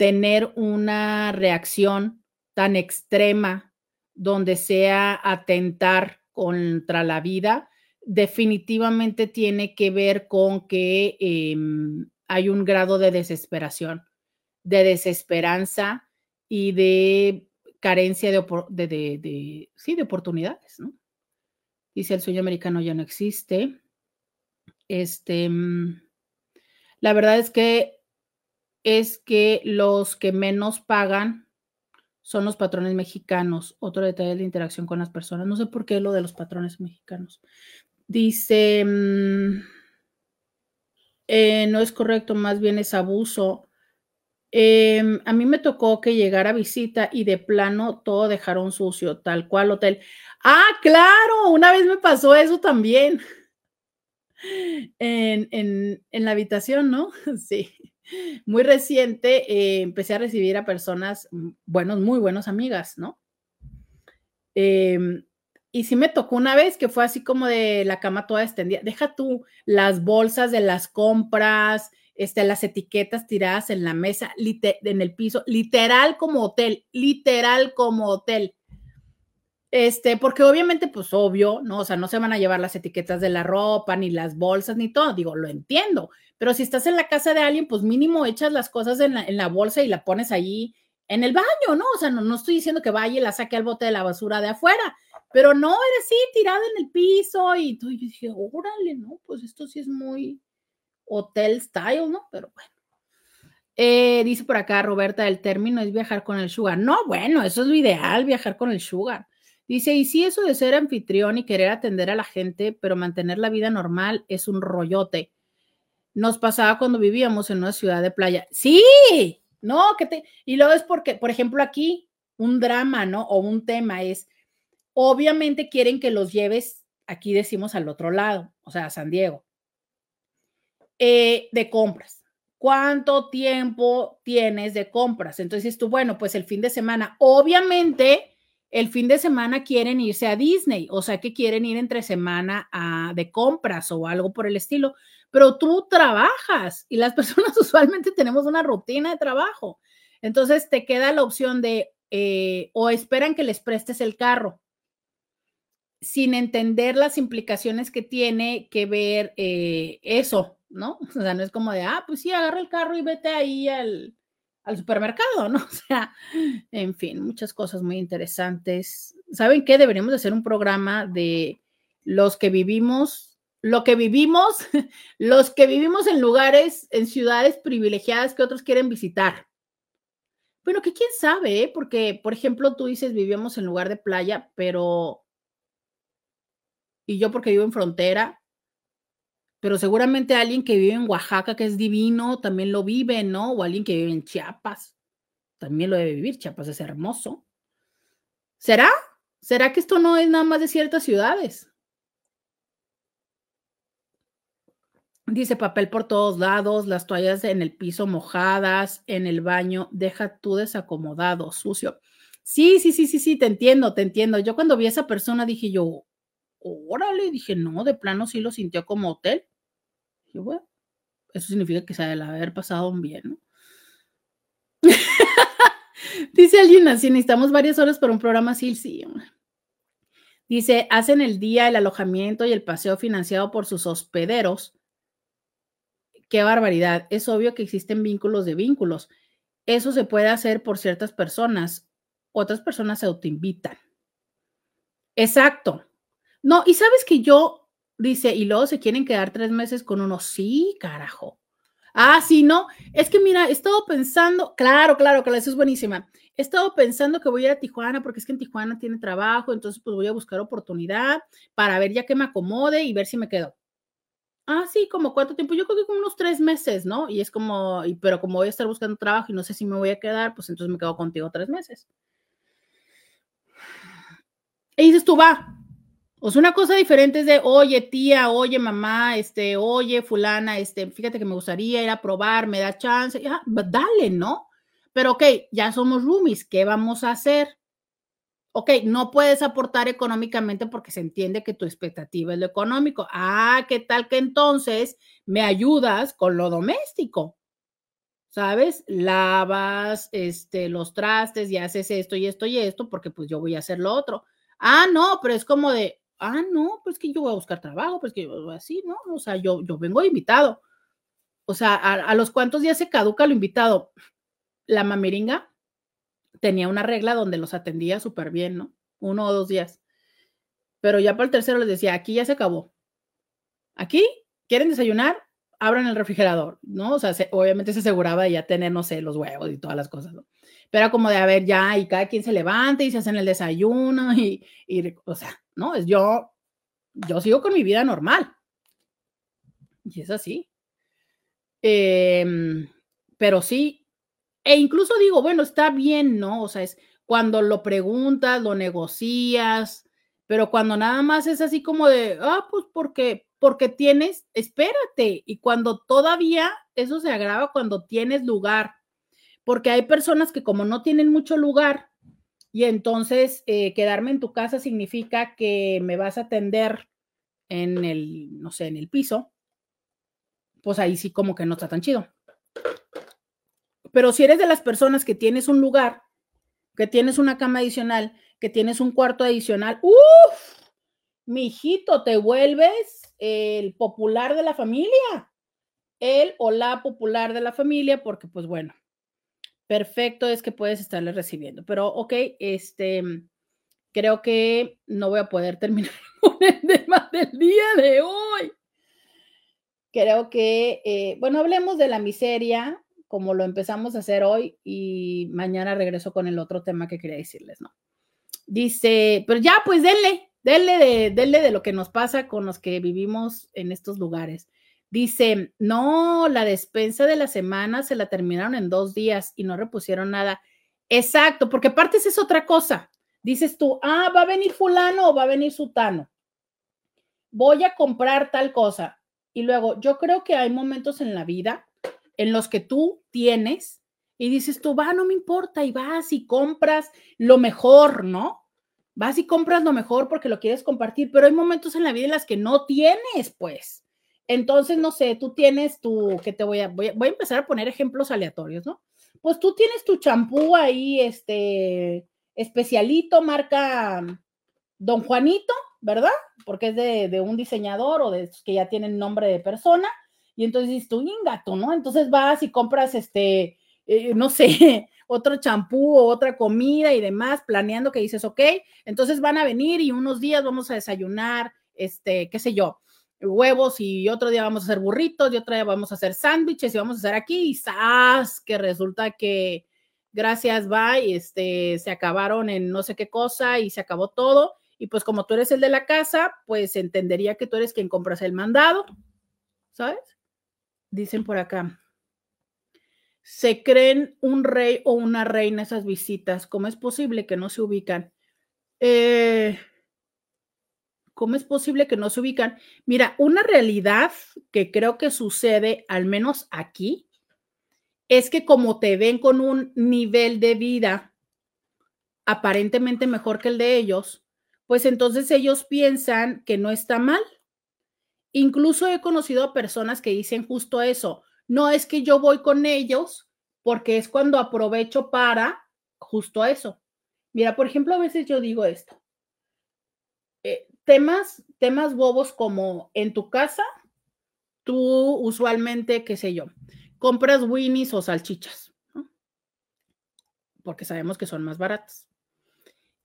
Speaker 2: tener una reacción tan extrema donde sea atentar contra la vida, definitivamente tiene que ver con que em, hay un grado de desesperación, de desesperanza y de carencia de, de, sí, de oportunidades, ¿no? Dice el sueño americano ya no existe. Este, mm, la verdad es que es que los que menos pagan son los patrones mexicanos. Otro detalle de la interacción con las personas. No sé por qué lo de los patrones mexicanos. Dice, mm, eh, no es correcto, más bien es abuso. Em, a mí me tocó que llegara visita y de plano todo dejaron sucio, tal cual hotel. Ah, claro, una vez me pasó eso también. En, en la habitación, ¿no? Sí muy reciente eh, empecé a recibir a personas, mm, buenos, muy buenos amigas, ¿no? Em, y sí me tocó una vez que fue así como de la cama toda extendida. Deja tú las bolsas de las compras, este, las etiquetas tiradas en la mesa, en el piso, literal como hotel, literal como hotel. Este, porque obviamente, pues obvio, ¿no? O sea, no se van a llevar las etiquetas de la ropa, ni las bolsas, ni todo. Digo, lo entiendo. Pero si estás en la casa de alguien, pues mínimo echas las cosas en la, bolsa y la pones allí en el baño, ¿no? O sea, no, no estoy diciendo que vaya y la saque al bote de la basura de afuera, pero no, era así, tirada en el piso y tú, y dije, órale, ¿no? Pues esto sí es muy hotel style, ¿no? Pero bueno. Eh, dice por acá Roberta, el término es viajar con el sugar. No, bueno, eso es lo ideal, viajar con el sugar. Dice, y si eso de ser anfitrión y querer atender a la gente, pero mantener la vida normal es un rollote. Nos pasaba cuando vivíamos en una ciudad de playa. Sí, no, que te... Y luego es porque, por ejemplo, aquí un drama, ¿no? O un tema es, obviamente quieren que los lleves, aquí decimos al otro lado, o sea, a San Diego, eh, de compras. ¿Cuánto tiempo tienes de compras? Entonces tú, bueno, pues el fin de semana, obviamente el fin de semana quieren irse a Disney, o sea que quieren ir entre semana a, de compras o algo por el estilo, pero tú trabajas y las personas usualmente tenemos una rutina de trabajo. Entonces te queda la opción de eh, o esperan que les prestes el carro sin entender las implicaciones que tiene que ver eh, eso, ¿no? O sea, no es como de, ah, pues sí, agarra el carro y vete ahí al, al supermercado, ¿no? O sea, en fin, muchas cosas muy interesantes. ¿Saben qué? Deberíamos hacer un programa de los que vivimos, lo que vivimos, los que vivimos en lugares, en ciudades privilegiadas que otros quieren visitar. Bueno, que quién sabe, ¿eh? porque, por ejemplo, tú dices vivimos en lugar de playa, pero... Y yo porque vivo en frontera, pero seguramente alguien que vive en Oaxaca, que es divino, también lo vive, ¿no? O alguien que vive en Chiapas, también lo debe vivir. Chiapas es hermoso. ¿Será? ¿Será que esto no es nada más de ciertas ciudades? Dice papel por todos lados, las toallas en el piso mojadas, en el baño, deja tú desacomodado, sucio. Sí, sí, sí, sí, sí, te entiendo, te entiendo. Yo cuando vi a esa persona dije yo, órale, dije, no, de plano sí lo sintió como hotel. Y bueno, eso significa que se debe haber pasado bien, ¿no? Dice alguien así, necesitamos varias horas para un programa así, sí. Dice, hacen el día, el alojamiento y el paseo financiado por sus hospederos. Qué barbaridad. Es obvio que existen vínculos de vínculos. Eso se puede hacer por ciertas personas. Otras personas se autoinvitan. Exacto. No, y sabes que yo Dice, y luego se quieren quedar tres meses con uno. Sí, carajo. Ah, sí, no. Es que mira, he estado pensando, claro, claro, que eso es buenísima. He estado pensando que voy a ir a Tijuana porque es que en Tijuana tiene trabajo, entonces pues voy a buscar oportunidad para ver ya que me acomode y ver si me quedo. Ah, sí, como cuánto tiempo, yo creo que como unos tres meses, ¿no? Y es como, y, pero como voy a estar buscando trabajo y no sé si me voy a quedar, pues entonces me quedo contigo tres meses. Y dices tú, va, o sea, una cosa diferente es de, oye, tía, oye, mamá, este, oye, fulana, este, fíjate que me gustaría ir a probar, me da chance. Ya, dale, ¿no? Pero ok, ya somos roomies, ¿qué vamos a hacer? Ok, no puedes aportar económicamente porque se entiende que tu expectativa es lo económico. Ah, ¿qué tal que entonces me ayudas con lo doméstico? ¿Sabes? Lavas este, los trastes y haces esto y esto y esto porque pues yo voy a hacer lo otro. Ah, no, pero es como de, ah, no, pues que yo voy a buscar trabajo, pues que así, ¿no? O sea, yo, yo vengo invitado. O sea, a, los cuantos días se caduca lo invitado. La mamiringa tenía una regla donde los atendía súper bien, ¿no? Uno o dos días. Pero ya para el tercero les decía, aquí ya se acabó. Aquí, ¿quieren desayunar? Abran el refrigerador, ¿no? O sea, obviamente se aseguraba de ya tener, no sé, los huevos y todas las cosas, ¿no? Pero era como de, a ver, ya, y cada quien se levanta y se hacen el desayuno y, y o sea, ¿no? Es yo, yo sigo con mi vida normal. Y es así. Em, pero sí, e incluso digo, bueno, está bien, ¿no? O sea, es cuando lo preguntas, lo negocias, pero cuando nada más es así como de, ah, pues porque, porque tienes, espérate, y cuando todavía eso se agrava cuando tienes lugar, porque hay personas que como no tienen mucho lugar, y entonces, eh, quedarme en tu casa significa que me vas a atender en el, no sé, en el piso. Pues ahí sí como que no está tan chido. Pero si eres de las personas que tienes un lugar, que tienes una cama adicional, que tienes un cuarto adicional, uff, mijito, te vuelves el popular de la familia. El o la popular de la familia, porque pues bueno, perfecto es que puedes estarle recibiendo. Pero, ok, este, creo que no voy a poder terminar con el tema del día de hoy. Creo que, eh, bueno, hablemos de la miseria, como lo empezamos a hacer hoy, y mañana regreso con el otro tema que quería decirles, ¿no? Dice, pero ya, pues denle, denle de, denle de lo que nos pasa con los que vivimos en estos lugares. Dice, no, la despensa de la semana se la terminaron en dos días y no repusieron nada. Exacto, porque aparte es otra cosa. Dices tú, ah, va a venir fulano o va a venir sutano. Voy a comprar tal cosa. Y luego, yo creo que hay momentos en la vida en los que tú tienes y dices tú, va, no me importa, y vas y compras lo mejor, ¿no? Vas y compras lo mejor porque lo quieres compartir, pero hay momentos en la vida en las que no tienes, pues. Entonces, no sé, tú tienes tu, que te voy a, voy a, empezar a poner ejemplos aleatorios, ¿no? Pues tú tienes tu champú ahí, este, especialito, marca Don Juanito, ¿verdad? Porque es de, un diseñador o de que ya tienen nombre de persona. Y entonces dices tú, gato, ¿no? Entonces vas y compras este, eh, no sé, otro champú o otra comida y demás, planeando que dices, ok, entonces van a venir y unos días vamos a desayunar, este, qué sé yo, huevos y otro día vamos a hacer burritos y otro día vamos a hacer sándwiches y vamos a hacer aquí y ¡zas! que resulta que gracias, bye, este, se acabaron en no sé qué cosa y se acabó todo. Y pues como tú eres el de la casa, pues entendería que tú eres quien compras el mandado, ¿sabes? Dicen por acá. Se creen un rey o una reina esas visitas. ¿Cómo es posible que no se ubican? Eh, ¿Cómo es posible que no se ubican? Mira, una realidad que creo que sucede, al menos aquí, es que como te ven con un nivel de vida aparentemente mejor que el de ellos, pues entonces ellos piensan que no está mal. Incluso he conocido a personas que dicen justo eso. No es que yo voy con ellos porque es cuando aprovecho para justo eso. Mira, por ejemplo, a veces yo digo esto. Eh, temas, temas bobos como en tu casa, tú usualmente, qué sé yo, compras winnies o salchichas, porque sabemos que son más baratas.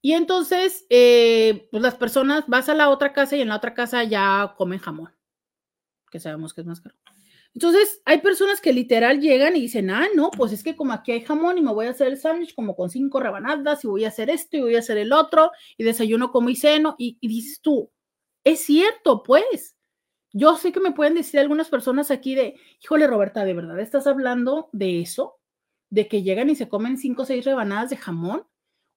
Speaker 2: Y entonces, eh, pues las personas, vas a la otra casa y en la otra casa ya comen jamón, que sabemos que es más caro. Entonces, hay personas que literal llegan y dicen, ah, no, pues es que como aquí hay jamón y me voy a hacer el sándwich como con cinco rebanadas y voy a hacer esto y voy a hacer el otro y desayuno como y seno y, y dices tú, es cierto, pues. Yo sé que me pueden decir algunas personas aquí de, híjole, Roberta, ¿de verdad estás hablando de eso? ¿De que llegan y se comen cinco o seis rebanadas de jamón?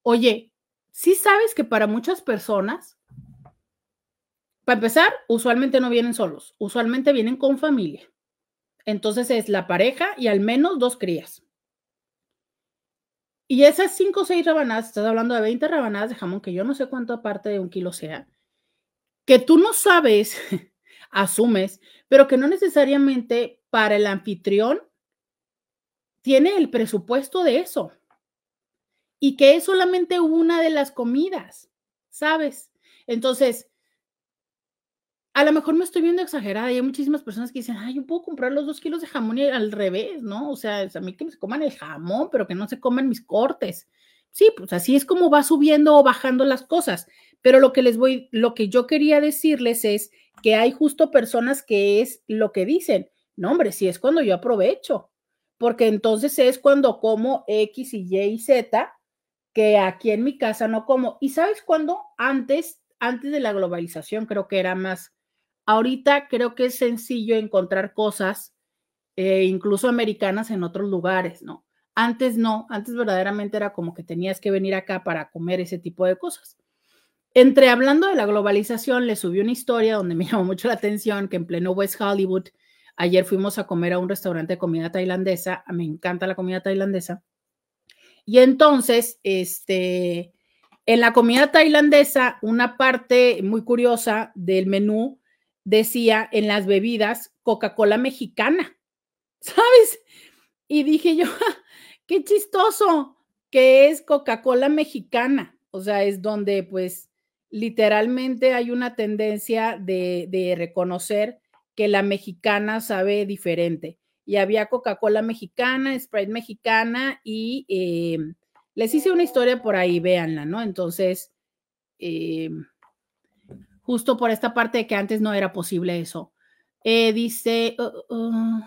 Speaker 2: Oye, sí sabes que para muchas personas, para empezar, usualmente no vienen solos, usualmente vienen con familia. Entonces es la pareja y al menos dos crías. Y esas cinco o seis rebanadas, estás hablando de 20 rebanadas de jamón, que yo no sé cuánto aparte de un kilo sea, que tú no sabes, asumes, pero que no necesariamente para el anfitrión tiene el presupuesto de eso. Y que es solamente una de las comidas, ¿sabes? Entonces, a lo mejor me estoy viendo exagerada y hay muchísimas personas que dicen, ay, yo puedo comprar los dos kilos de jamón y al revés, ¿no? O sea, a mí que se coman el jamón, pero que no se coman mis cortes. Sí, pues así es como va subiendo o bajando las cosas. Pero lo que les voy, lo que yo quería decirles es que hay justo personas que es lo que dicen, no, hombre, si es cuando yo aprovecho, porque entonces es cuando como X y Y y Z, que aquí en mi casa no como. ¿Y sabes cuándo? Antes, antes de la globalización, creo que era más Ahorita creo que es sencillo encontrar cosas, eh, incluso americanas, en otros lugares, ¿no? Antes no, antes verdaderamente era como que tenías que venir acá para comer ese tipo de cosas. Entre hablando de la globalización, le subí una historia donde me llamó mucho la atención que en pleno West Hollywood, ayer fuimos a comer a un restaurante de comida tailandesa, me encanta la comida tailandesa. Y entonces, este, en la comida tailandesa, una parte muy curiosa del menú decía en las bebidas Coca-Cola mexicana, ¿sabes? Y dije yo, qué chistoso que es Coca-Cola mexicana. O sea, es donde pues literalmente hay una tendencia de, reconocer que la mexicana sabe diferente. Y había Coca-Cola mexicana, Sprite mexicana y em, les hice una historia por ahí, véanla, ¿no? Entonces, eh, justo por esta parte de que antes no era posible eso. Eh, dice, uh, uh,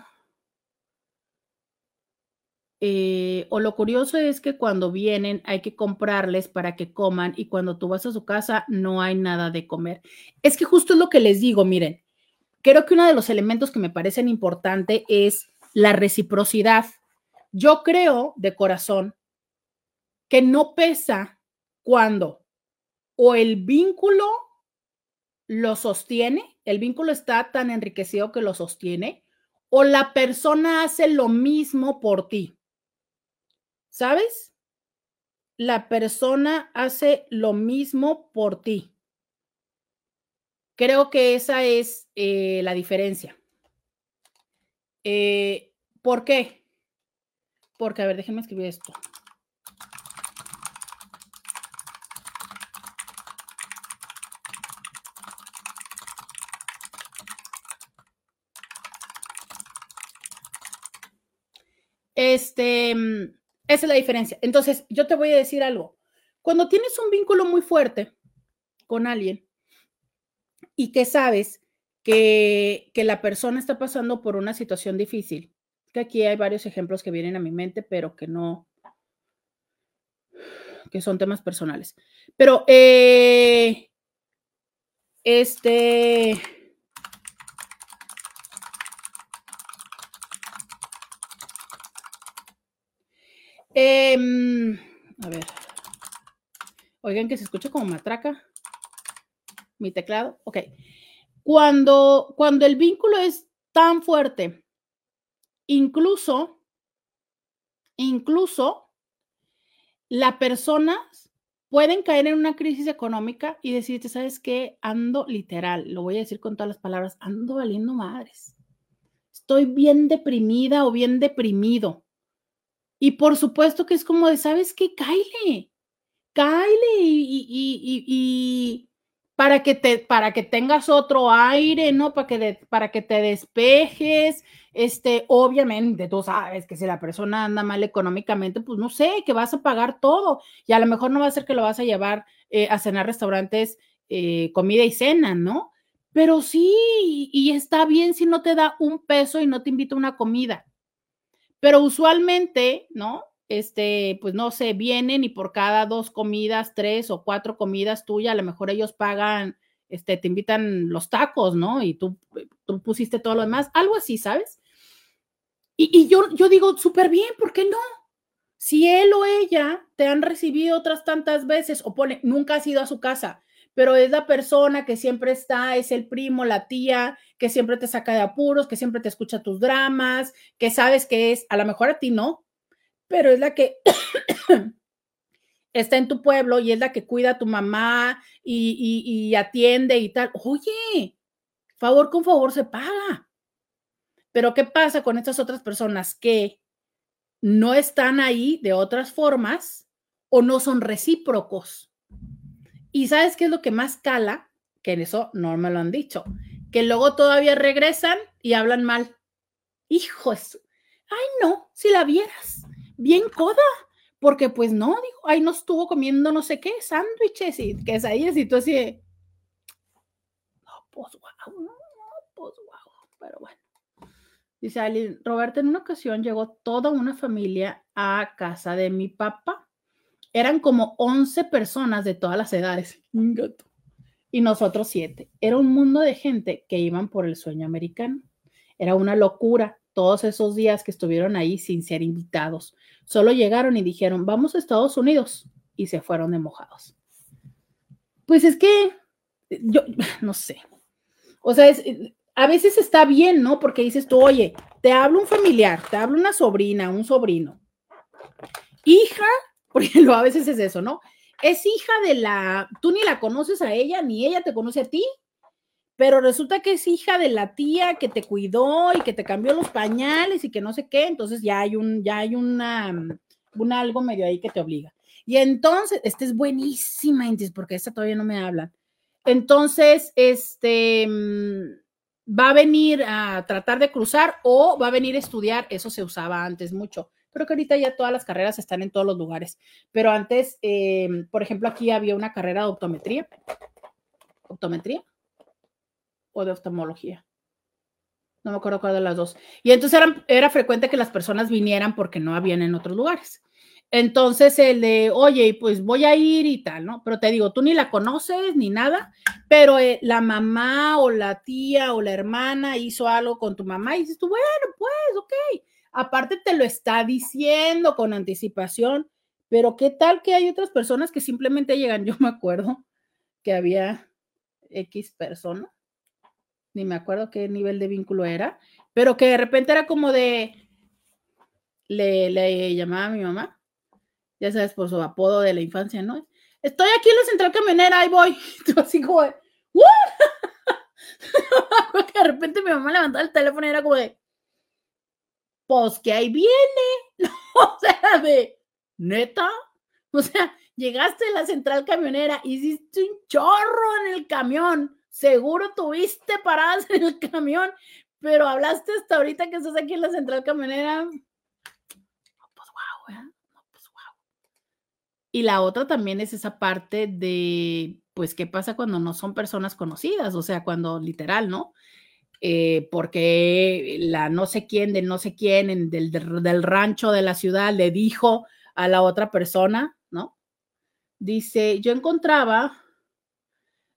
Speaker 2: eh, o lo curioso es que cuando vienen hay que comprarles para que coman y cuando tú vas a su casa no hay nada de comer. Es que justo es lo que les digo, miren, creo que uno de los elementos que me parecen importante es la reciprocidad. Yo creo de corazón que no pesa cuando o el vínculo lo sostiene, el vínculo está tan enriquecido que lo sostiene, o la persona hace lo mismo por ti. ¿Sabes? La persona hace lo mismo por ti. Creo que esa es eh, la diferencia. Eh, ¿Por qué? Porque, a ver, déjenme escribir esto. Este, esa es la diferencia. Entonces, yo te voy a decir algo. Cuando tienes un vínculo muy fuerte con alguien y que sabes que, que la persona está pasando por una situación difícil, que aquí hay varios ejemplos que vienen a mi mente, pero que no, que son temas personales. Pero, eh, este, Em, a ver. Oigan que se escucha como matraca. Mi teclado. Ok. Cuando, cuando el vínculo es tan fuerte, incluso, incluso la persona pueden caer en una crisis económica y decirte, ¿sabes qué? Ando literal, lo voy a decir con todas las palabras, ando valiendo madres. Estoy bien deprimida o bien deprimido. Y por supuesto que es como de, ¿sabes qué? Cáile, cáile y, y, para, que te, para que tengas otro aire, ¿no? Para que, para que te despejes. Este, obviamente, tú sabes que si la persona anda mal económicamente, pues no sé, que vas a pagar todo. Y a lo mejor no va a ser que lo vas a llevar eh, a cenar restaurantes, eh, comida y cena, ¿no? Pero sí, y está bien si no te da un peso y no te invita a una comida. Pero usualmente, ¿no? Este, pues no sé, vienen y por cada dos comidas, tres o cuatro comidas tuyas, a lo mejor ellos pagan, este, te invitan los tacos, ¿no? Y tú, tú pusiste todo lo demás, algo así, ¿sabes? Y, y yo, yo digo, súper bien, ¿por qué no? Si él o ella te han recibido otras tantas veces o pone, nunca has ido a su casa, pero es la persona que siempre está, es el primo, la tía, que siempre te saca de apuros, que siempre te escucha tus dramas, que sabes que es, a lo mejor a ti no, pero es la que está en tu pueblo y es la que cuida a tu mamá y, y atiende y tal. Oye, favor con favor se paga. Pero ¿qué pasa con estas otras personas que no están ahí de otras formas o no son recíprocos? Y sabes qué es lo que más cala, que en eso no me lo han dicho, que luego todavía regresan y hablan mal. Hijos, ay no, si la vieras, bien coda, porque pues no, dijo, ahí no estuvo comiendo no sé qué, sándwiches y quesadillas y todo así. No, pues wow, no, pues wow, pero bueno. Dice Ali, Roberto, en una ocasión llegó toda una familia a casa de mi papá eran como 11 personas de todas las edades. Y nosotros siete. Era un mundo de gente que iban por el sueño americano. Era una locura todos esos días que estuvieron ahí sin ser invitados. Solo llegaron y dijeron, vamos a Estados Unidos. Y se fueron de mojados. Pues es que, yo, no sé. O sea, a veces está bien, ¿no? Porque dices tú, oye, te hablo un familiar, te hablo una sobrina, un sobrino. Hija porque a veces es eso, ¿no? Es hija de la, tú ni la conoces a ella, ni ella te conoce a ti, pero resulta que es hija de la tía que te cuidó y que te cambió los pañales y que no sé qué, entonces ya hay un, ya hay una, un algo medio ahí que te obliga. Y entonces, esta es buenísima, porque esta todavía no me habla. Entonces, este mm, va a venir a tratar de cruzar o va a venir a estudiar, eso se usaba antes mucho Creo que ahorita ya todas las carreras están en todos los lugares, pero antes, eh, por ejemplo, aquí había una carrera de optometría. ¿Optometría? ¿O de oftalmología? No me acuerdo cuál de las dos. Y entonces era, era frecuente que las personas vinieran porque no habían en otros lugares. Entonces el de, oye, pues voy a ir y tal, ¿no? Pero te digo, tú ni la conoces ni nada, pero eh, la mamá o la tía o la hermana hizo algo con tu mamá y dices tú, bueno, pues, ok. Aparte te lo está diciendo con anticipación, pero ¿qué tal que hay otras personas que simplemente llegan? Yo me acuerdo que había X persona, ni me acuerdo qué nivel de vínculo era, pero que de repente era como de, le, le llamaba a mi mamá, ya sabes, por su apodo de la infancia, ¿no? Estoy aquí en la central camionera, ahí voy. así como de, que de repente mi mamá levantaba el teléfono y era como de, pues que ahí viene, o sea, de neta, o sea, llegaste a la central camionera, hiciste un chorro en el camión, seguro tuviste paradas en el camión, pero hablaste hasta ahorita que estás aquí en la central camionera. pues wow. Y la otra también es esa parte de, pues, ¿qué pasa cuando no son personas conocidas? O sea, cuando literal, ¿no? Eh, porque la no sé quién de no sé quién del, del, rancho de la ciudad le dijo a la otra persona, ¿no? Dice, yo encontraba,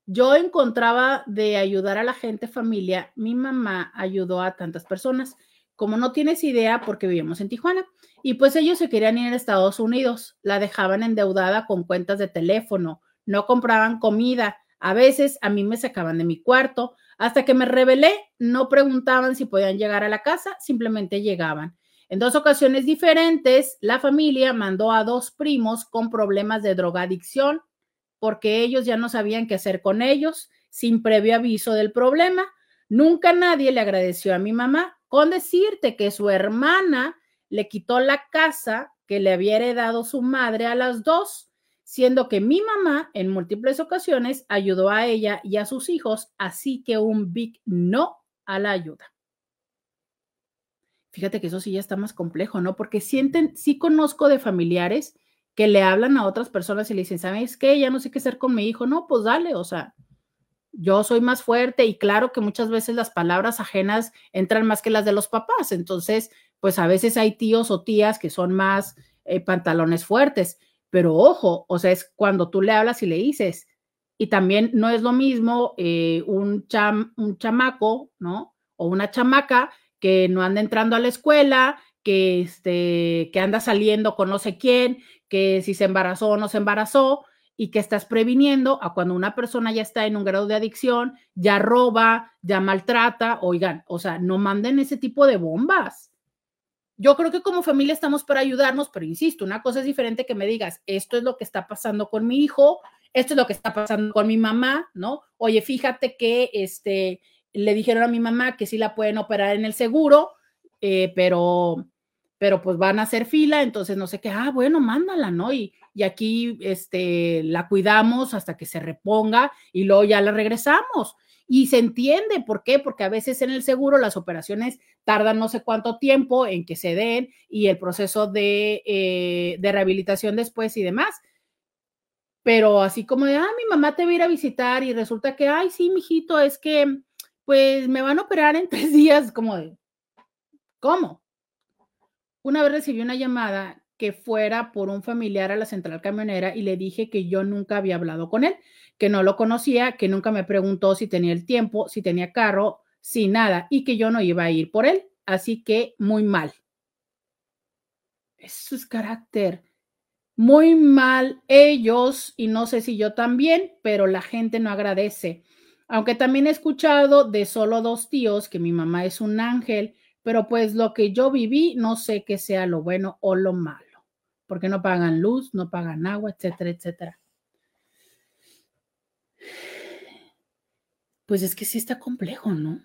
Speaker 2: yo encontraba de ayudar a la gente, familia, mi mamá ayudó a tantas personas. Como no tienes idea, porque vivimos en Tijuana, y pues ellos se querían ir a Estados Unidos, la dejaban endeudada con cuentas de teléfono, no compraban comida, a veces a mí me sacaban de mi cuarto, hasta que me rebelé, no preguntaban si podían llegar a la casa, simplemente llegaban. En dos ocasiones diferentes, la familia mandó a dos primos con problemas de drogadicción porque ellos ya no sabían qué hacer con ellos sin previo aviso del problema. Nunca nadie le agradeció a mi mamá con decirte que su hermana le quitó la casa que le había heredado su madre a las dos siendo que mi mamá en múltiples ocasiones ayudó a ella y a sus hijos, así que un big no a la ayuda. Fíjate que eso sí ya está más complejo, ¿no? Porque sienten, sí conozco de familiares que le hablan a otras personas y le dicen, ¿sabes qué? Ya no sé qué hacer con mi hijo. No, pues dale, o sea, yo soy más fuerte y claro que muchas veces las palabras ajenas entran más que las de los papás. Entonces, pues a veces hay tíos o tías que son más eh, pantalones fuertes pero ojo, o sea, es cuando tú le hablas y le dices, y también no es lo mismo eh, un, cham, un chamaco, ¿no? O una chamaca que no anda entrando a la escuela, que, este, que anda saliendo con no sé quién, que si se embarazó o no se embarazó, y que estás previniendo a cuando una persona ya está en un grado de adicción, ya roba, ya maltrata, oigan, o sea, no manden ese tipo de bombas yo creo que como familia estamos para ayudarnos, pero insisto, una cosa es diferente que me digas, esto es lo que está pasando con mi hijo, esto es lo que está pasando con mi mamá, ¿no? Oye, fíjate que este, le dijeron a mi mamá que sí la pueden operar en el seguro, eh, pero, pero pues van a hacer fila, entonces no sé qué, ah, bueno, mándala, ¿no? Y, y aquí este, la cuidamos hasta que se reponga y luego ya la regresamos. Y se entiende por qué, porque a veces en el seguro las operaciones tardan no sé cuánto tiempo en que se den y el proceso de, eh, de rehabilitación después y demás. Pero así como de, ah, mi mamá te va a ir a visitar y resulta que, ay, sí, mijito, es que, pues me van a operar en tres días, como de, ¿cómo? Una vez recibí una llamada que fuera por un familiar a la central camionera y le dije que yo nunca había hablado con él, que no lo conocía, que nunca me preguntó si tenía el tiempo, si tenía carro, si nada, y que yo no iba a ir por él. Así que muy mal. Eso es carácter. Muy mal ellos, y no sé si yo también, pero la gente no agradece. Aunque también he escuchado de solo dos tíos que mi mamá es un ángel, pero pues lo que yo viví no sé qué sea lo bueno o lo malo porque no pagan luz, no pagan agua, etcétera, etcétera. Pues es que sí está complejo, ¿no?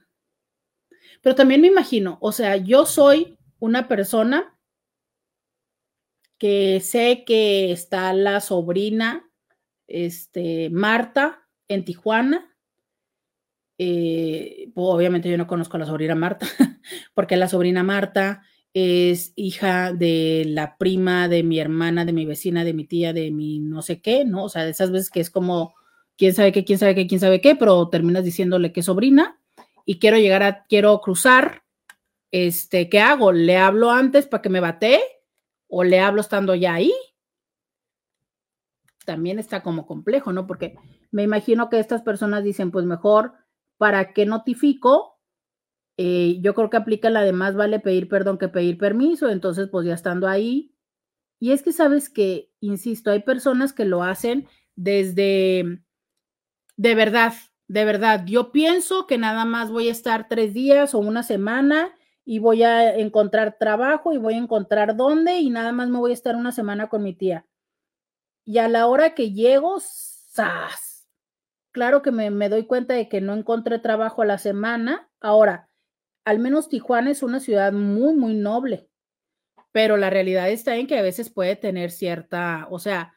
Speaker 2: Pero también me imagino, o sea, yo soy una persona que sé que está la sobrina, este, Marta, en Tijuana. Eh, obviamente yo no conozco a la sobrina Marta, porque la sobrina Marta es hija de la prima de mi hermana, de mi vecina, de mi tía, de mi no sé qué, ¿no? O sea, de esas veces que es como, quién sabe qué, quién sabe qué, quién sabe qué, pero terminas diciéndole que sobrina y quiero llegar a, quiero cruzar, este, ¿qué hago? ¿Le hablo antes para que me bate o le hablo estando ya ahí? También está como complejo, ¿no? Porque me imagino que estas personas dicen, pues mejor, ¿para qué notifico? Eh, yo creo que aplica la de más vale pedir perdón que pedir permiso, entonces pues ya estando ahí. Y es que sabes que, insisto, hay personas que lo hacen desde, de verdad, de verdad, yo pienso que nada más voy a estar tres días o una semana y voy a encontrar trabajo y voy a encontrar dónde y nada más me voy a estar una semana con mi tía. Y a la hora que llego, ¡zas! Claro que me, me doy cuenta de que no encontré trabajo a la semana. Ahora, al menos Tijuana es una ciudad muy, muy noble, pero la realidad está en que a veces puede tener cierta, o sea,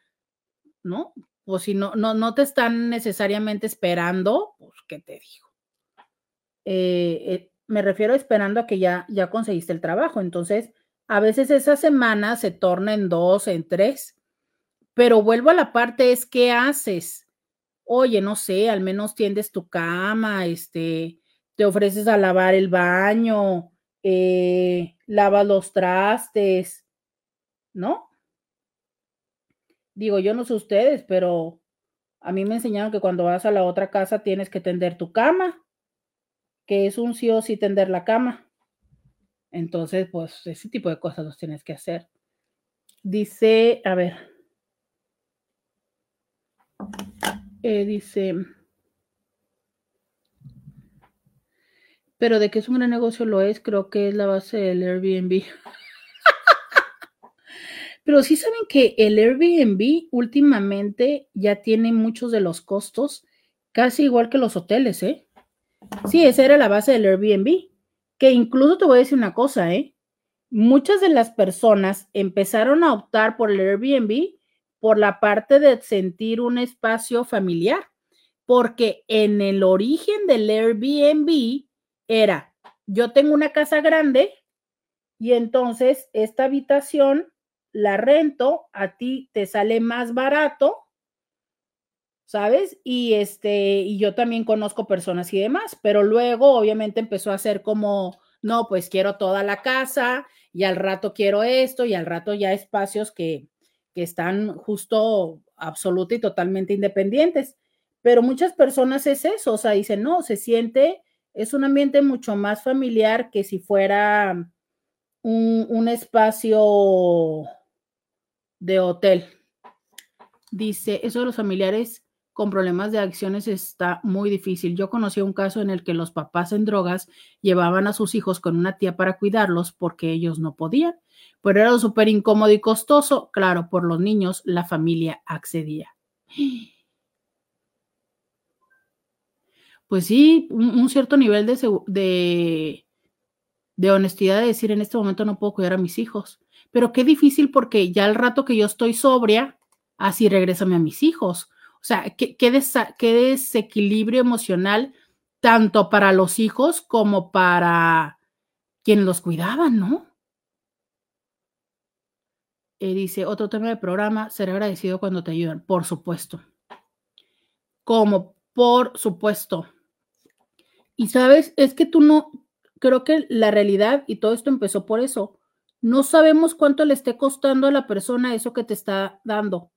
Speaker 2: ¿no? O si no, no, no te están necesariamente esperando, pues, ¿qué te digo? Eh, eh, me refiero esperando a que ya, ya conseguiste el trabajo, entonces, a veces esa semana se torna en dos, en tres, pero vuelvo a la parte es qué haces. Oye, no sé, al menos tiendes tu cama, este, te ofreces a lavar el baño, eh, lavas los trastes, ¿no? Digo, yo no sé ustedes, pero a mí me enseñaron que cuando vas a la otra casa tienes que tender tu cama, que es un sí o sí tender la cama. Entonces, pues ese tipo de cosas los tienes que hacer. Dice, a ver, eh, dice, pero de que es un gran negocio lo es, creo que es la base del Airbnb. Pero sí saben que el Airbnb últimamente ya tiene muchos de los costos, casi igual que los hoteles, ¿eh? Sí, esa era la base del Airbnb. Que incluso te voy a decir una cosa, ¿eh? Muchas de las personas empezaron a optar por el Airbnb por la parte de sentir un espacio familiar, porque en el origen del Airbnb era, yo tengo una casa grande y entonces esta habitación la rento, a ti te sale más barato, ¿sabes? Y este, y yo también conozco personas y demás, pero luego obviamente empezó a ser como, no, pues quiero toda la casa y al rato quiero esto y al rato ya espacios que, que están justo absoluta y totalmente independientes. Pero muchas personas es eso, o sea, dicen, no, se siente, es un ambiente mucho más familiar que si fuera un, un espacio de hotel. Dice, eso de los familiares con problemas de acciones está muy difícil. Yo conocí un caso en el que los papás en drogas llevaban a sus hijos con una tía para cuidarlos porque ellos no podían, pero era súper incómodo y costoso. Claro, por los niños la familia accedía. Pues sí, un, cierto nivel de, de, de honestidad de decir en este momento no puedo cuidar a mis hijos pero qué difícil porque ya al rato que yo estoy sobria, así regrésame a mis hijos. O sea, qué, qué, desequilibrio emocional tanto para los hijos como para quienes los cuidaban, ¿no? Eh, dice, otro tema del programa, ser agradecido cuando te ayudan, por supuesto. Como, por supuesto. Y sabes, es que tú no, creo que la realidad, y todo esto empezó por eso, no sabemos cuánto le esté costando a la persona eso que te está dando.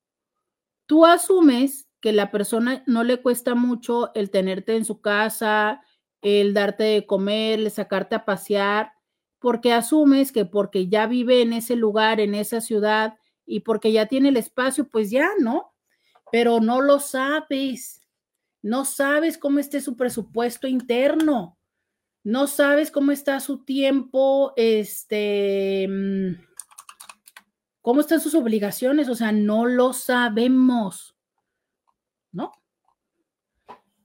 Speaker 2: Tú asumes que la persona no le cuesta mucho el tenerte en su casa, el darte de comer, el sacarte a pasear, porque asumes que porque ya vive en ese lugar, en esa ciudad y porque ya tiene el espacio, pues ya, ¿no? Pero no lo sabes. No sabes cómo esté su presupuesto interno no sabes cómo está su tiempo, este, mm, cómo están sus obligaciones, o sea, no lo sabemos, ¿no?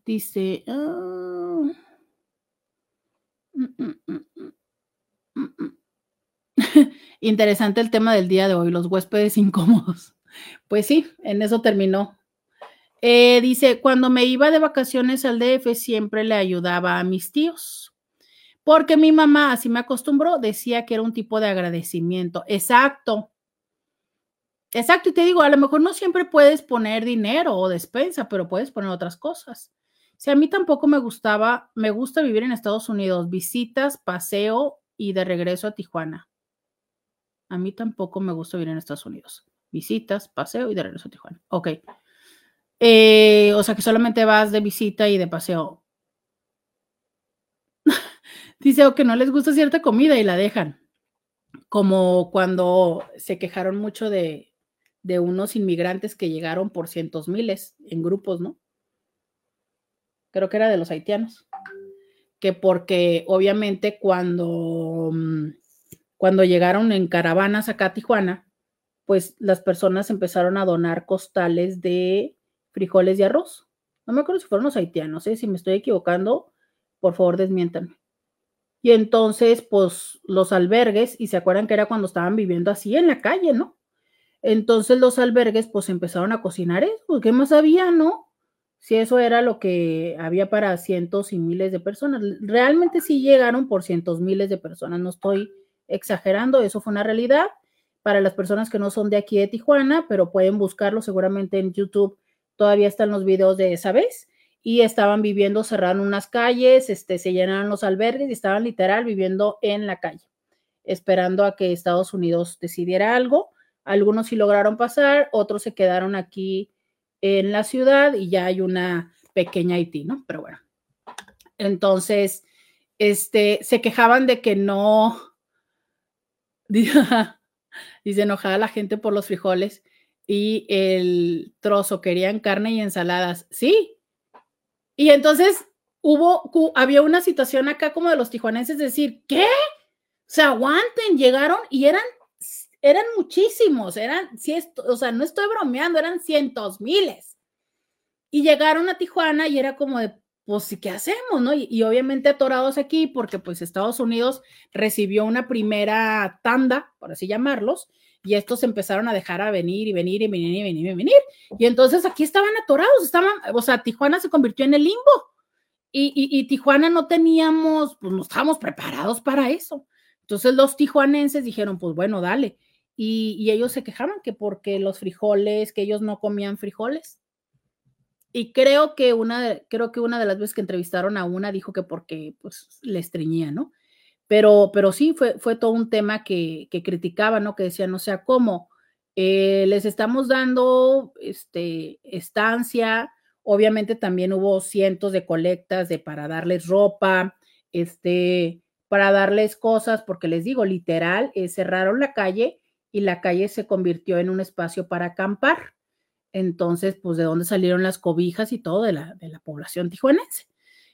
Speaker 2: Dice, ah, mm, mm, interesante el tema del día de hoy, los huéspedes incómodos. Pues sí, en eso terminó. Eh, dice, cuando me iba de vacaciones al DF siempre le ayudaba a mis tíos porque mi mamá, así me acostumbró, decía que era un tipo de agradecimiento. Exacto. Exacto, y te digo, a lo mejor no siempre puedes poner dinero o despensa, pero puedes poner otras cosas. Si a mí tampoco me gustaba, me gusta vivir en Estados Unidos, visitas, paseo y de regreso a Tijuana. A mí tampoco me gusta vivir en Estados Unidos. Visitas, paseo y de regreso a Tijuana. Ok. Eh, o sea que solamente vas de visita y de paseo. Dice, que no les gusta cierta comida y la dejan. Como cuando se quejaron mucho de, de unos inmigrantes que llegaron por cientos miles en grupos, ¿no? Creo que era de los haitianos. Que porque obviamente cuando, mm, cuando llegaron en caravanas acá a Tijuana, pues las personas empezaron a donar costales de frijoles y arroz. No me acuerdo si fueron los haitianos, ¿eh? si me estoy equivocando, por favor desmiéntanme. Y entonces, pues los albergues, y se acuerdan que era cuando estaban viviendo así en la calle, ¿no? Entonces los albergues, pues empezaron a cocinar eso, ¿qué más había, no? Si eso era lo que había para cientos y miles de personas. Realmente sí llegaron por cientos miles de personas, no estoy exagerando, eso fue una realidad para las personas que no son de aquí de Tijuana, pero pueden buscarlo seguramente en YouTube. Todavía están los videos de esa vez y estaban viviendo, cerraron unas calles, este, se llenaron los albergues y estaban literal viviendo en la calle, esperando a que Estados Unidos decidiera algo. Algunos sí lograron pasar, otros se quedaron aquí en la ciudad y ya hay una pequeña Haití, ¿no? Pero bueno. Entonces, este, se quejaban de que no, dice enojada la gente por los frijoles y el trozo, querían carne y ensaladas. Sí. Y entonces hubo, había una situación acá como de los tijuanenses decir, ¿qué? Se aguanten, llegaron y eran, eran muchísimos, eran, o sea, no estoy bromeando, eran cientos, miles. Y llegaron a Tijuana y era como de, pues, ¿qué hacemos? ¿no? Y, obviamente atorados aquí porque pues Estados Unidos recibió una primera tanda, por así llamarlos, y estos empezaron a dejar a venir y venir y venir y venir y venir. Y entonces aquí estaban atorados, estaban, o sea, Tijuana se convirtió en el limbo. Y, y, Tijuana no teníamos, pues no estábamos preparados para eso. Entonces los tijuanenses dijeron, pues bueno, dale. Y, ellos se quejaban que porque los frijoles, que ellos no comían frijoles. Y creo que una, creo que una de las veces que entrevistaron a una dijo que porque pues le estreñía, ¿no? Pero, pero sí, fue, fue todo un tema que, que criticaban, ¿no? Que decían, o sea, ¿cómo? Eh, les estamos dando este, estancia, obviamente también hubo cientos de colectas de para darles ropa, este, para darles cosas, porque les digo, literal, eh, cerraron la calle y la calle se convirtió en un espacio para acampar. Entonces, pues, ¿de dónde salieron las cobijas y todo de la, de la población tijuanense?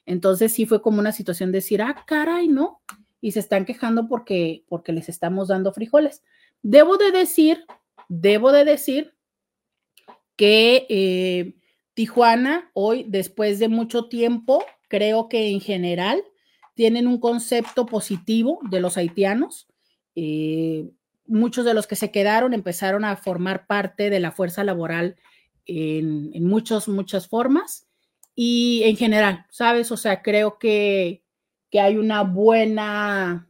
Speaker 2: Entonces, sí fue como una situación de decir, ah, caray, ¿no? Y se están quejando porque, porque les estamos dando frijoles. Debo de decir, debo de decir que eh, Tijuana hoy, después de mucho tiempo, creo que en general tienen un concepto positivo de los haitianos. Eh, muchos de los que se quedaron empezaron a formar parte de la fuerza laboral en, en muchas, muchas formas y en general, ¿sabes? O sea, creo que, que hay una buena,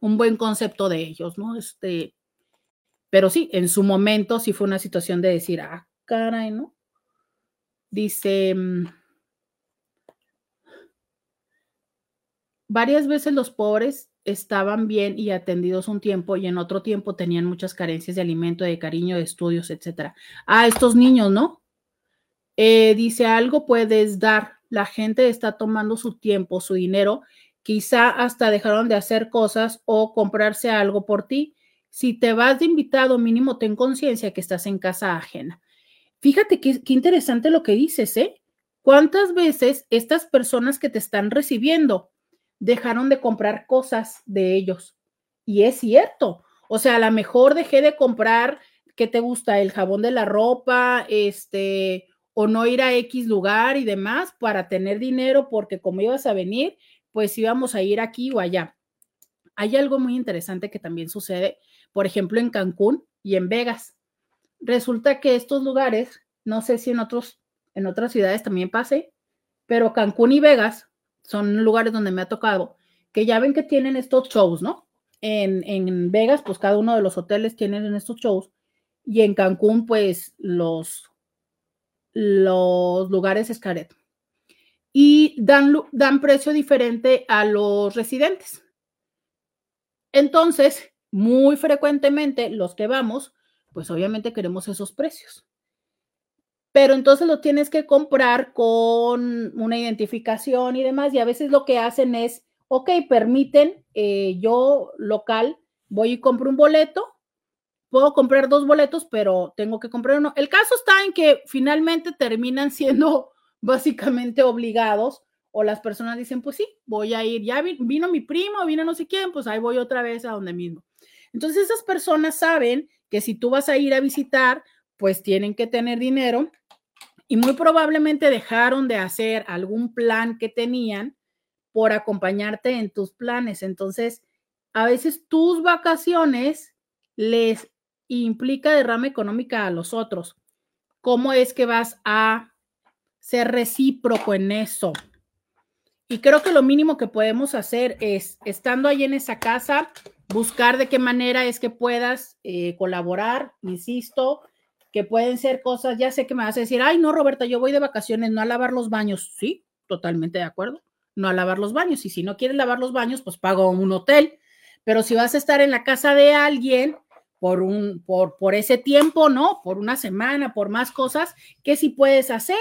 Speaker 2: un buen concepto de ellos, ¿no? Este, pero sí, en su momento sí fue una situación de decir, ah, caray, ¿no? Dice, mm, varias veces los pobres estaban bien y atendidos un tiempo y en otro tiempo tenían muchas carencias de alimento, de cariño, de estudios, etcétera. Ah, estos niños, ¿no? Eh, dice algo puedes dar. La gente está tomando su tiempo, su dinero, quizá hasta dejaron de hacer cosas o comprarse algo por ti. Si te vas de invitado, mínimo ten conciencia que estás en casa ajena. Fíjate qué, qué interesante lo que dices, ¿eh? ¿Cuántas veces estas personas que te están recibiendo dejaron de comprar cosas de ellos. Y es cierto. O sea, a lo mejor dejé de comprar, ¿qué te gusta? El jabón de la ropa, este, o no ir a X lugar y demás para tener dinero, porque como ibas a venir, pues íbamos a ir aquí o allá. Hay algo muy interesante que también sucede, por ejemplo, en Cancún y en Vegas. Resulta que estos lugares, no sé si en otros, en otras ciudades también pase, pero Cancún y Vegas son lugares donde me ha tocado, que ya ven que tienen estos shows, ¿no? En, en Vegas, pues cada uno de los hoteles tienen estos shows y en Cancún, pues los, los lugares es caret. Y dan, dan precio diferente a los residentes. Entonces, muy frecuentemente los que vamos, pues obviamente queremos esos precios pero entonces lo tienes que comprar con una identificación y demás, y a veces lo que hacen es, ok, permiten, eh, yo local voy y compro un boleto, puedo comprar dos boletos, pero tengo que comprar uno. El caso está en que finalmente terminan siendo básicamente obligados o las personas dicen, pues sí, voy a ir, ya vino mi primo, vino no sé quién, pues ahí voy otra vez a donde mismo. Entonces esas personas saben que si tú vas a ir a visitar, pues tienen que tener dinero y muy probablemente dejaron de hacer algún plan que tenían por acompañarte en tus planes. Entonces, a veces tus vacaciones les implica derrama económica a los otros. ¿Cómo es que vas a ser recíproco en eso? Y creo que lo mínimo que podemos hacer es, estando ahí en esa casa, buscar de qué manera es que puedas eh, colaborar, insisto, que pueden ser cosas, ya sé que me vas a decir, ay, no, Roberta, yo voy de vacaciones, no a lavar los baños. Sí, totalmente de acuerdo, no a lavar los baños. Y si no quieres lavar los baños, pues pago un hotel. Pero si vas a estar en la casa de alguien por un, por, por ese tiempo, ¿no? Por una semana, por más cosas, ¿qué sí puedes hacer?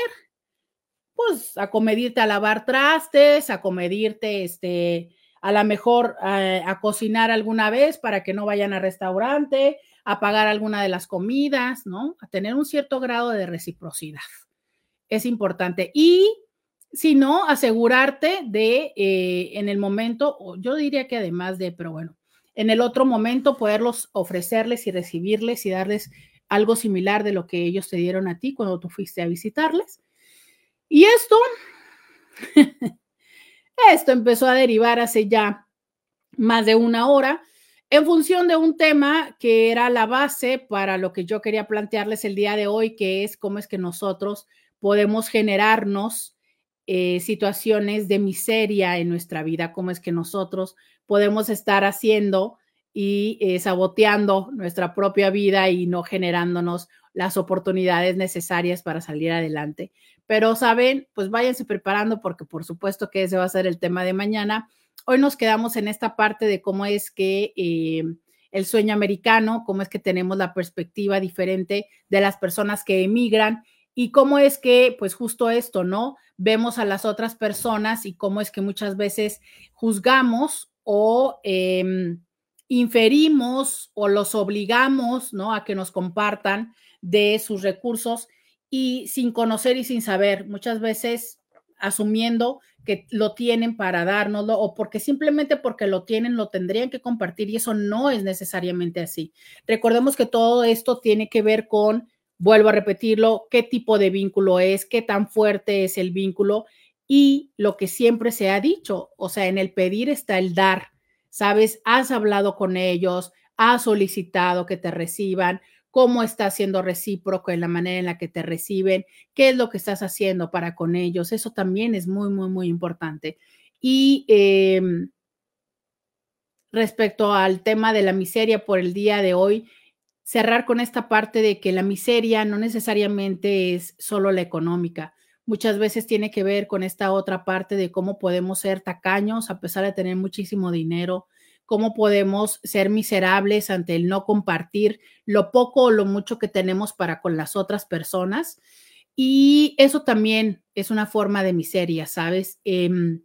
Speaker 2: Pues acomedirte a lavar trastes, acomedirte, este, a lo mejor eh, a cocinar alguna vez para que no vayan a restaurante, a pagar alguna de las comidas, ¿no? A tener un cierto grado de reciprocidad. Es importante. Y si no, asegurarte de eh, en el momento, yo diría que además de, pero bueno, en el otro momento poderlos ofrecerles y recibirles y darles algo similar de lo que ellos te dieron a ti cuando tú fuiste a visitarles. Y esto, esto empezó a derivar hace ya más de una hora en función de un tema que era la base para lo que yo quería plantearles el día de hoy, que es cómo es que nosotros podemos generarnos eh, situaciones de miseria en nuestra vida, cómo es que nosotros podemos estar haciendo y eh, saboteando nuestra propia vida y no generándonos las oportunidades necesarias para salir adelante. Pero saben, pues váyanse preparando porque por supuesto que ese va a ser el tema de mañana Hoy nos quedamos en esta parte de cómo es que eh, el sueño americano, cómo es que tenemos la perspectiva diferente de las personas que emigran y cómo es que, pues justo esto, ¿no? Vemos a las otras personas y cómo es que muchas veces juzgamos o em, inferimos o los obligamos, ¿no? A que nos compartan de sus recursos y sin conocer y sin saber, muchas veces asumiendo que lo tienen para dárnoslo o porque simplemente porque lo tienen lo tendrían que compartir y eso no es necesariamente así. Recordemos que todo esto tiene que ver con, vuelvo a repetirlo, qué tipo de vínculo es, qué tan fuerte es el vínculo y lo que siempre se ha dicho, o sea, en el pedir está el dar, ¿sabes? Has hablado con ellos, has solicitado que te reciban, cómo estás siendo recíproco en la manera en la que te reciben, qué es lo que estás haciendo para con ellos. Eso también es muy, muy, muy importante. Y em, respecto al tema de la miseria por el día de hoy, cerrar con esta parte de que la miseria no necesariamente es solo la económica. Muchas veces tiene que ver con esta otra parte de cómo podemos ser tacaños a pesar de tener muchísimo dinero, cómo podemos ser miserables ante el no compartir lo poco o lo mucho que tenemos para con las otras personas. Y eso también es una forma de miseria, ¿sabes? Em,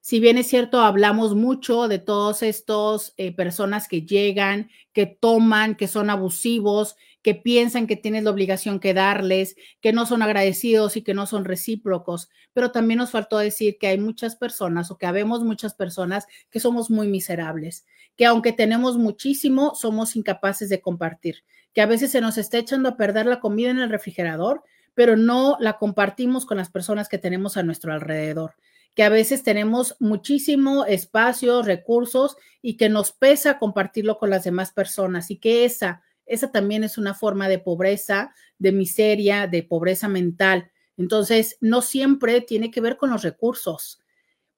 Speaker 2: si bien es cierto, hablamos mucho de todos estos eh, personas que llegan, que toman, que son abusivos, que piensan que tienes la obligación que darles, que no son agradecidos y que no son recíprocos, pero también nos faltó decir que hay muchas personas o que habemos muchas personas que somos muy miserables, que aunque tenemos muchísimo, somos incapaces de compartir, que a veces se nos está echando a perder la comida en el refrigerador, pero no la compartimos con las personas que tenemos a nuestro alrededor que a veces tenemos muchísimo espacio, recursos y que nos pesa compartirlo con las demás personas y que esa, esa también es una forma de pobreza, de miseria, de pobreza mental. Entonces, no siempre tiene que ver con los recursos.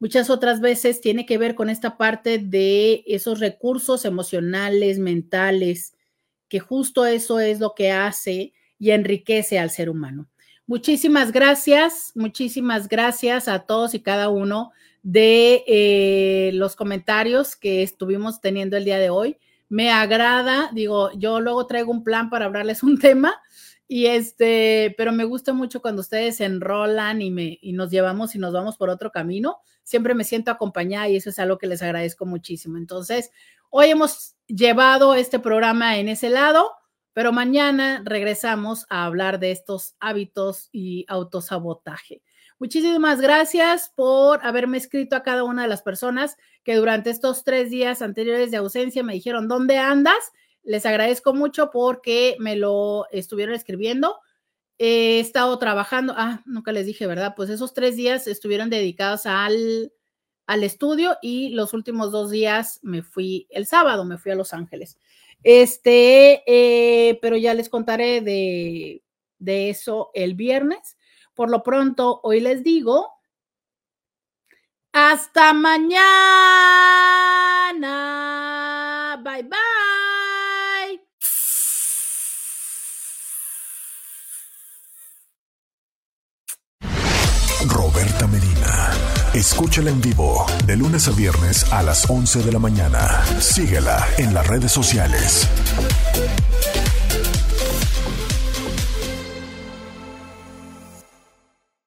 Speaker 2: Muchas otras veces tiene que ver con esta parte de esos recursos emocionales, mentales, que justo eso es lo que hace y enriquece al ser humano. Muchísimas gracias, muchísimas gracias a todos y cada uno de eh, los comentarios que estuvimos teniendo el día de hoy. Me agrada, digo, yo luego traigo un plan para hablarles un tema y este, pero me gusta mucho cuando ustedes se enrolan y me y nos llevamos y nos vamos por otro camino. Siempre me siento acompañada y eso es algo que les agradezco muchísimo. Entonces, hoy hemos llevado este programa en ese lado. Pero mañana regresamos a hablar de estos hábitos y autosabotaje. Muchísimas gracias por haberme escrito a cada una de las personas que durante estos tres días anteriores de ausencia me dijeron, ¿dónde andas? Les agradezco mucho porque me lo estuvieron escribiendo. He estado trabajando, ah, nunca les dije, ¿verdad? Pues esos tres días estuvieron dedicados al, al estudio y los últimos dos días me fui, el sábado me fui a Los Ángeles. Este, eh, pero ya les contaré de, de eso el viernes. Por lo pronto, hoy les digo, hasta mañana. Bye bye. Roberta Medina.
Speaker 1: Escúchala en vivo de lunes a viernes a las 11 de la mañana. Síguela en las redes sociales.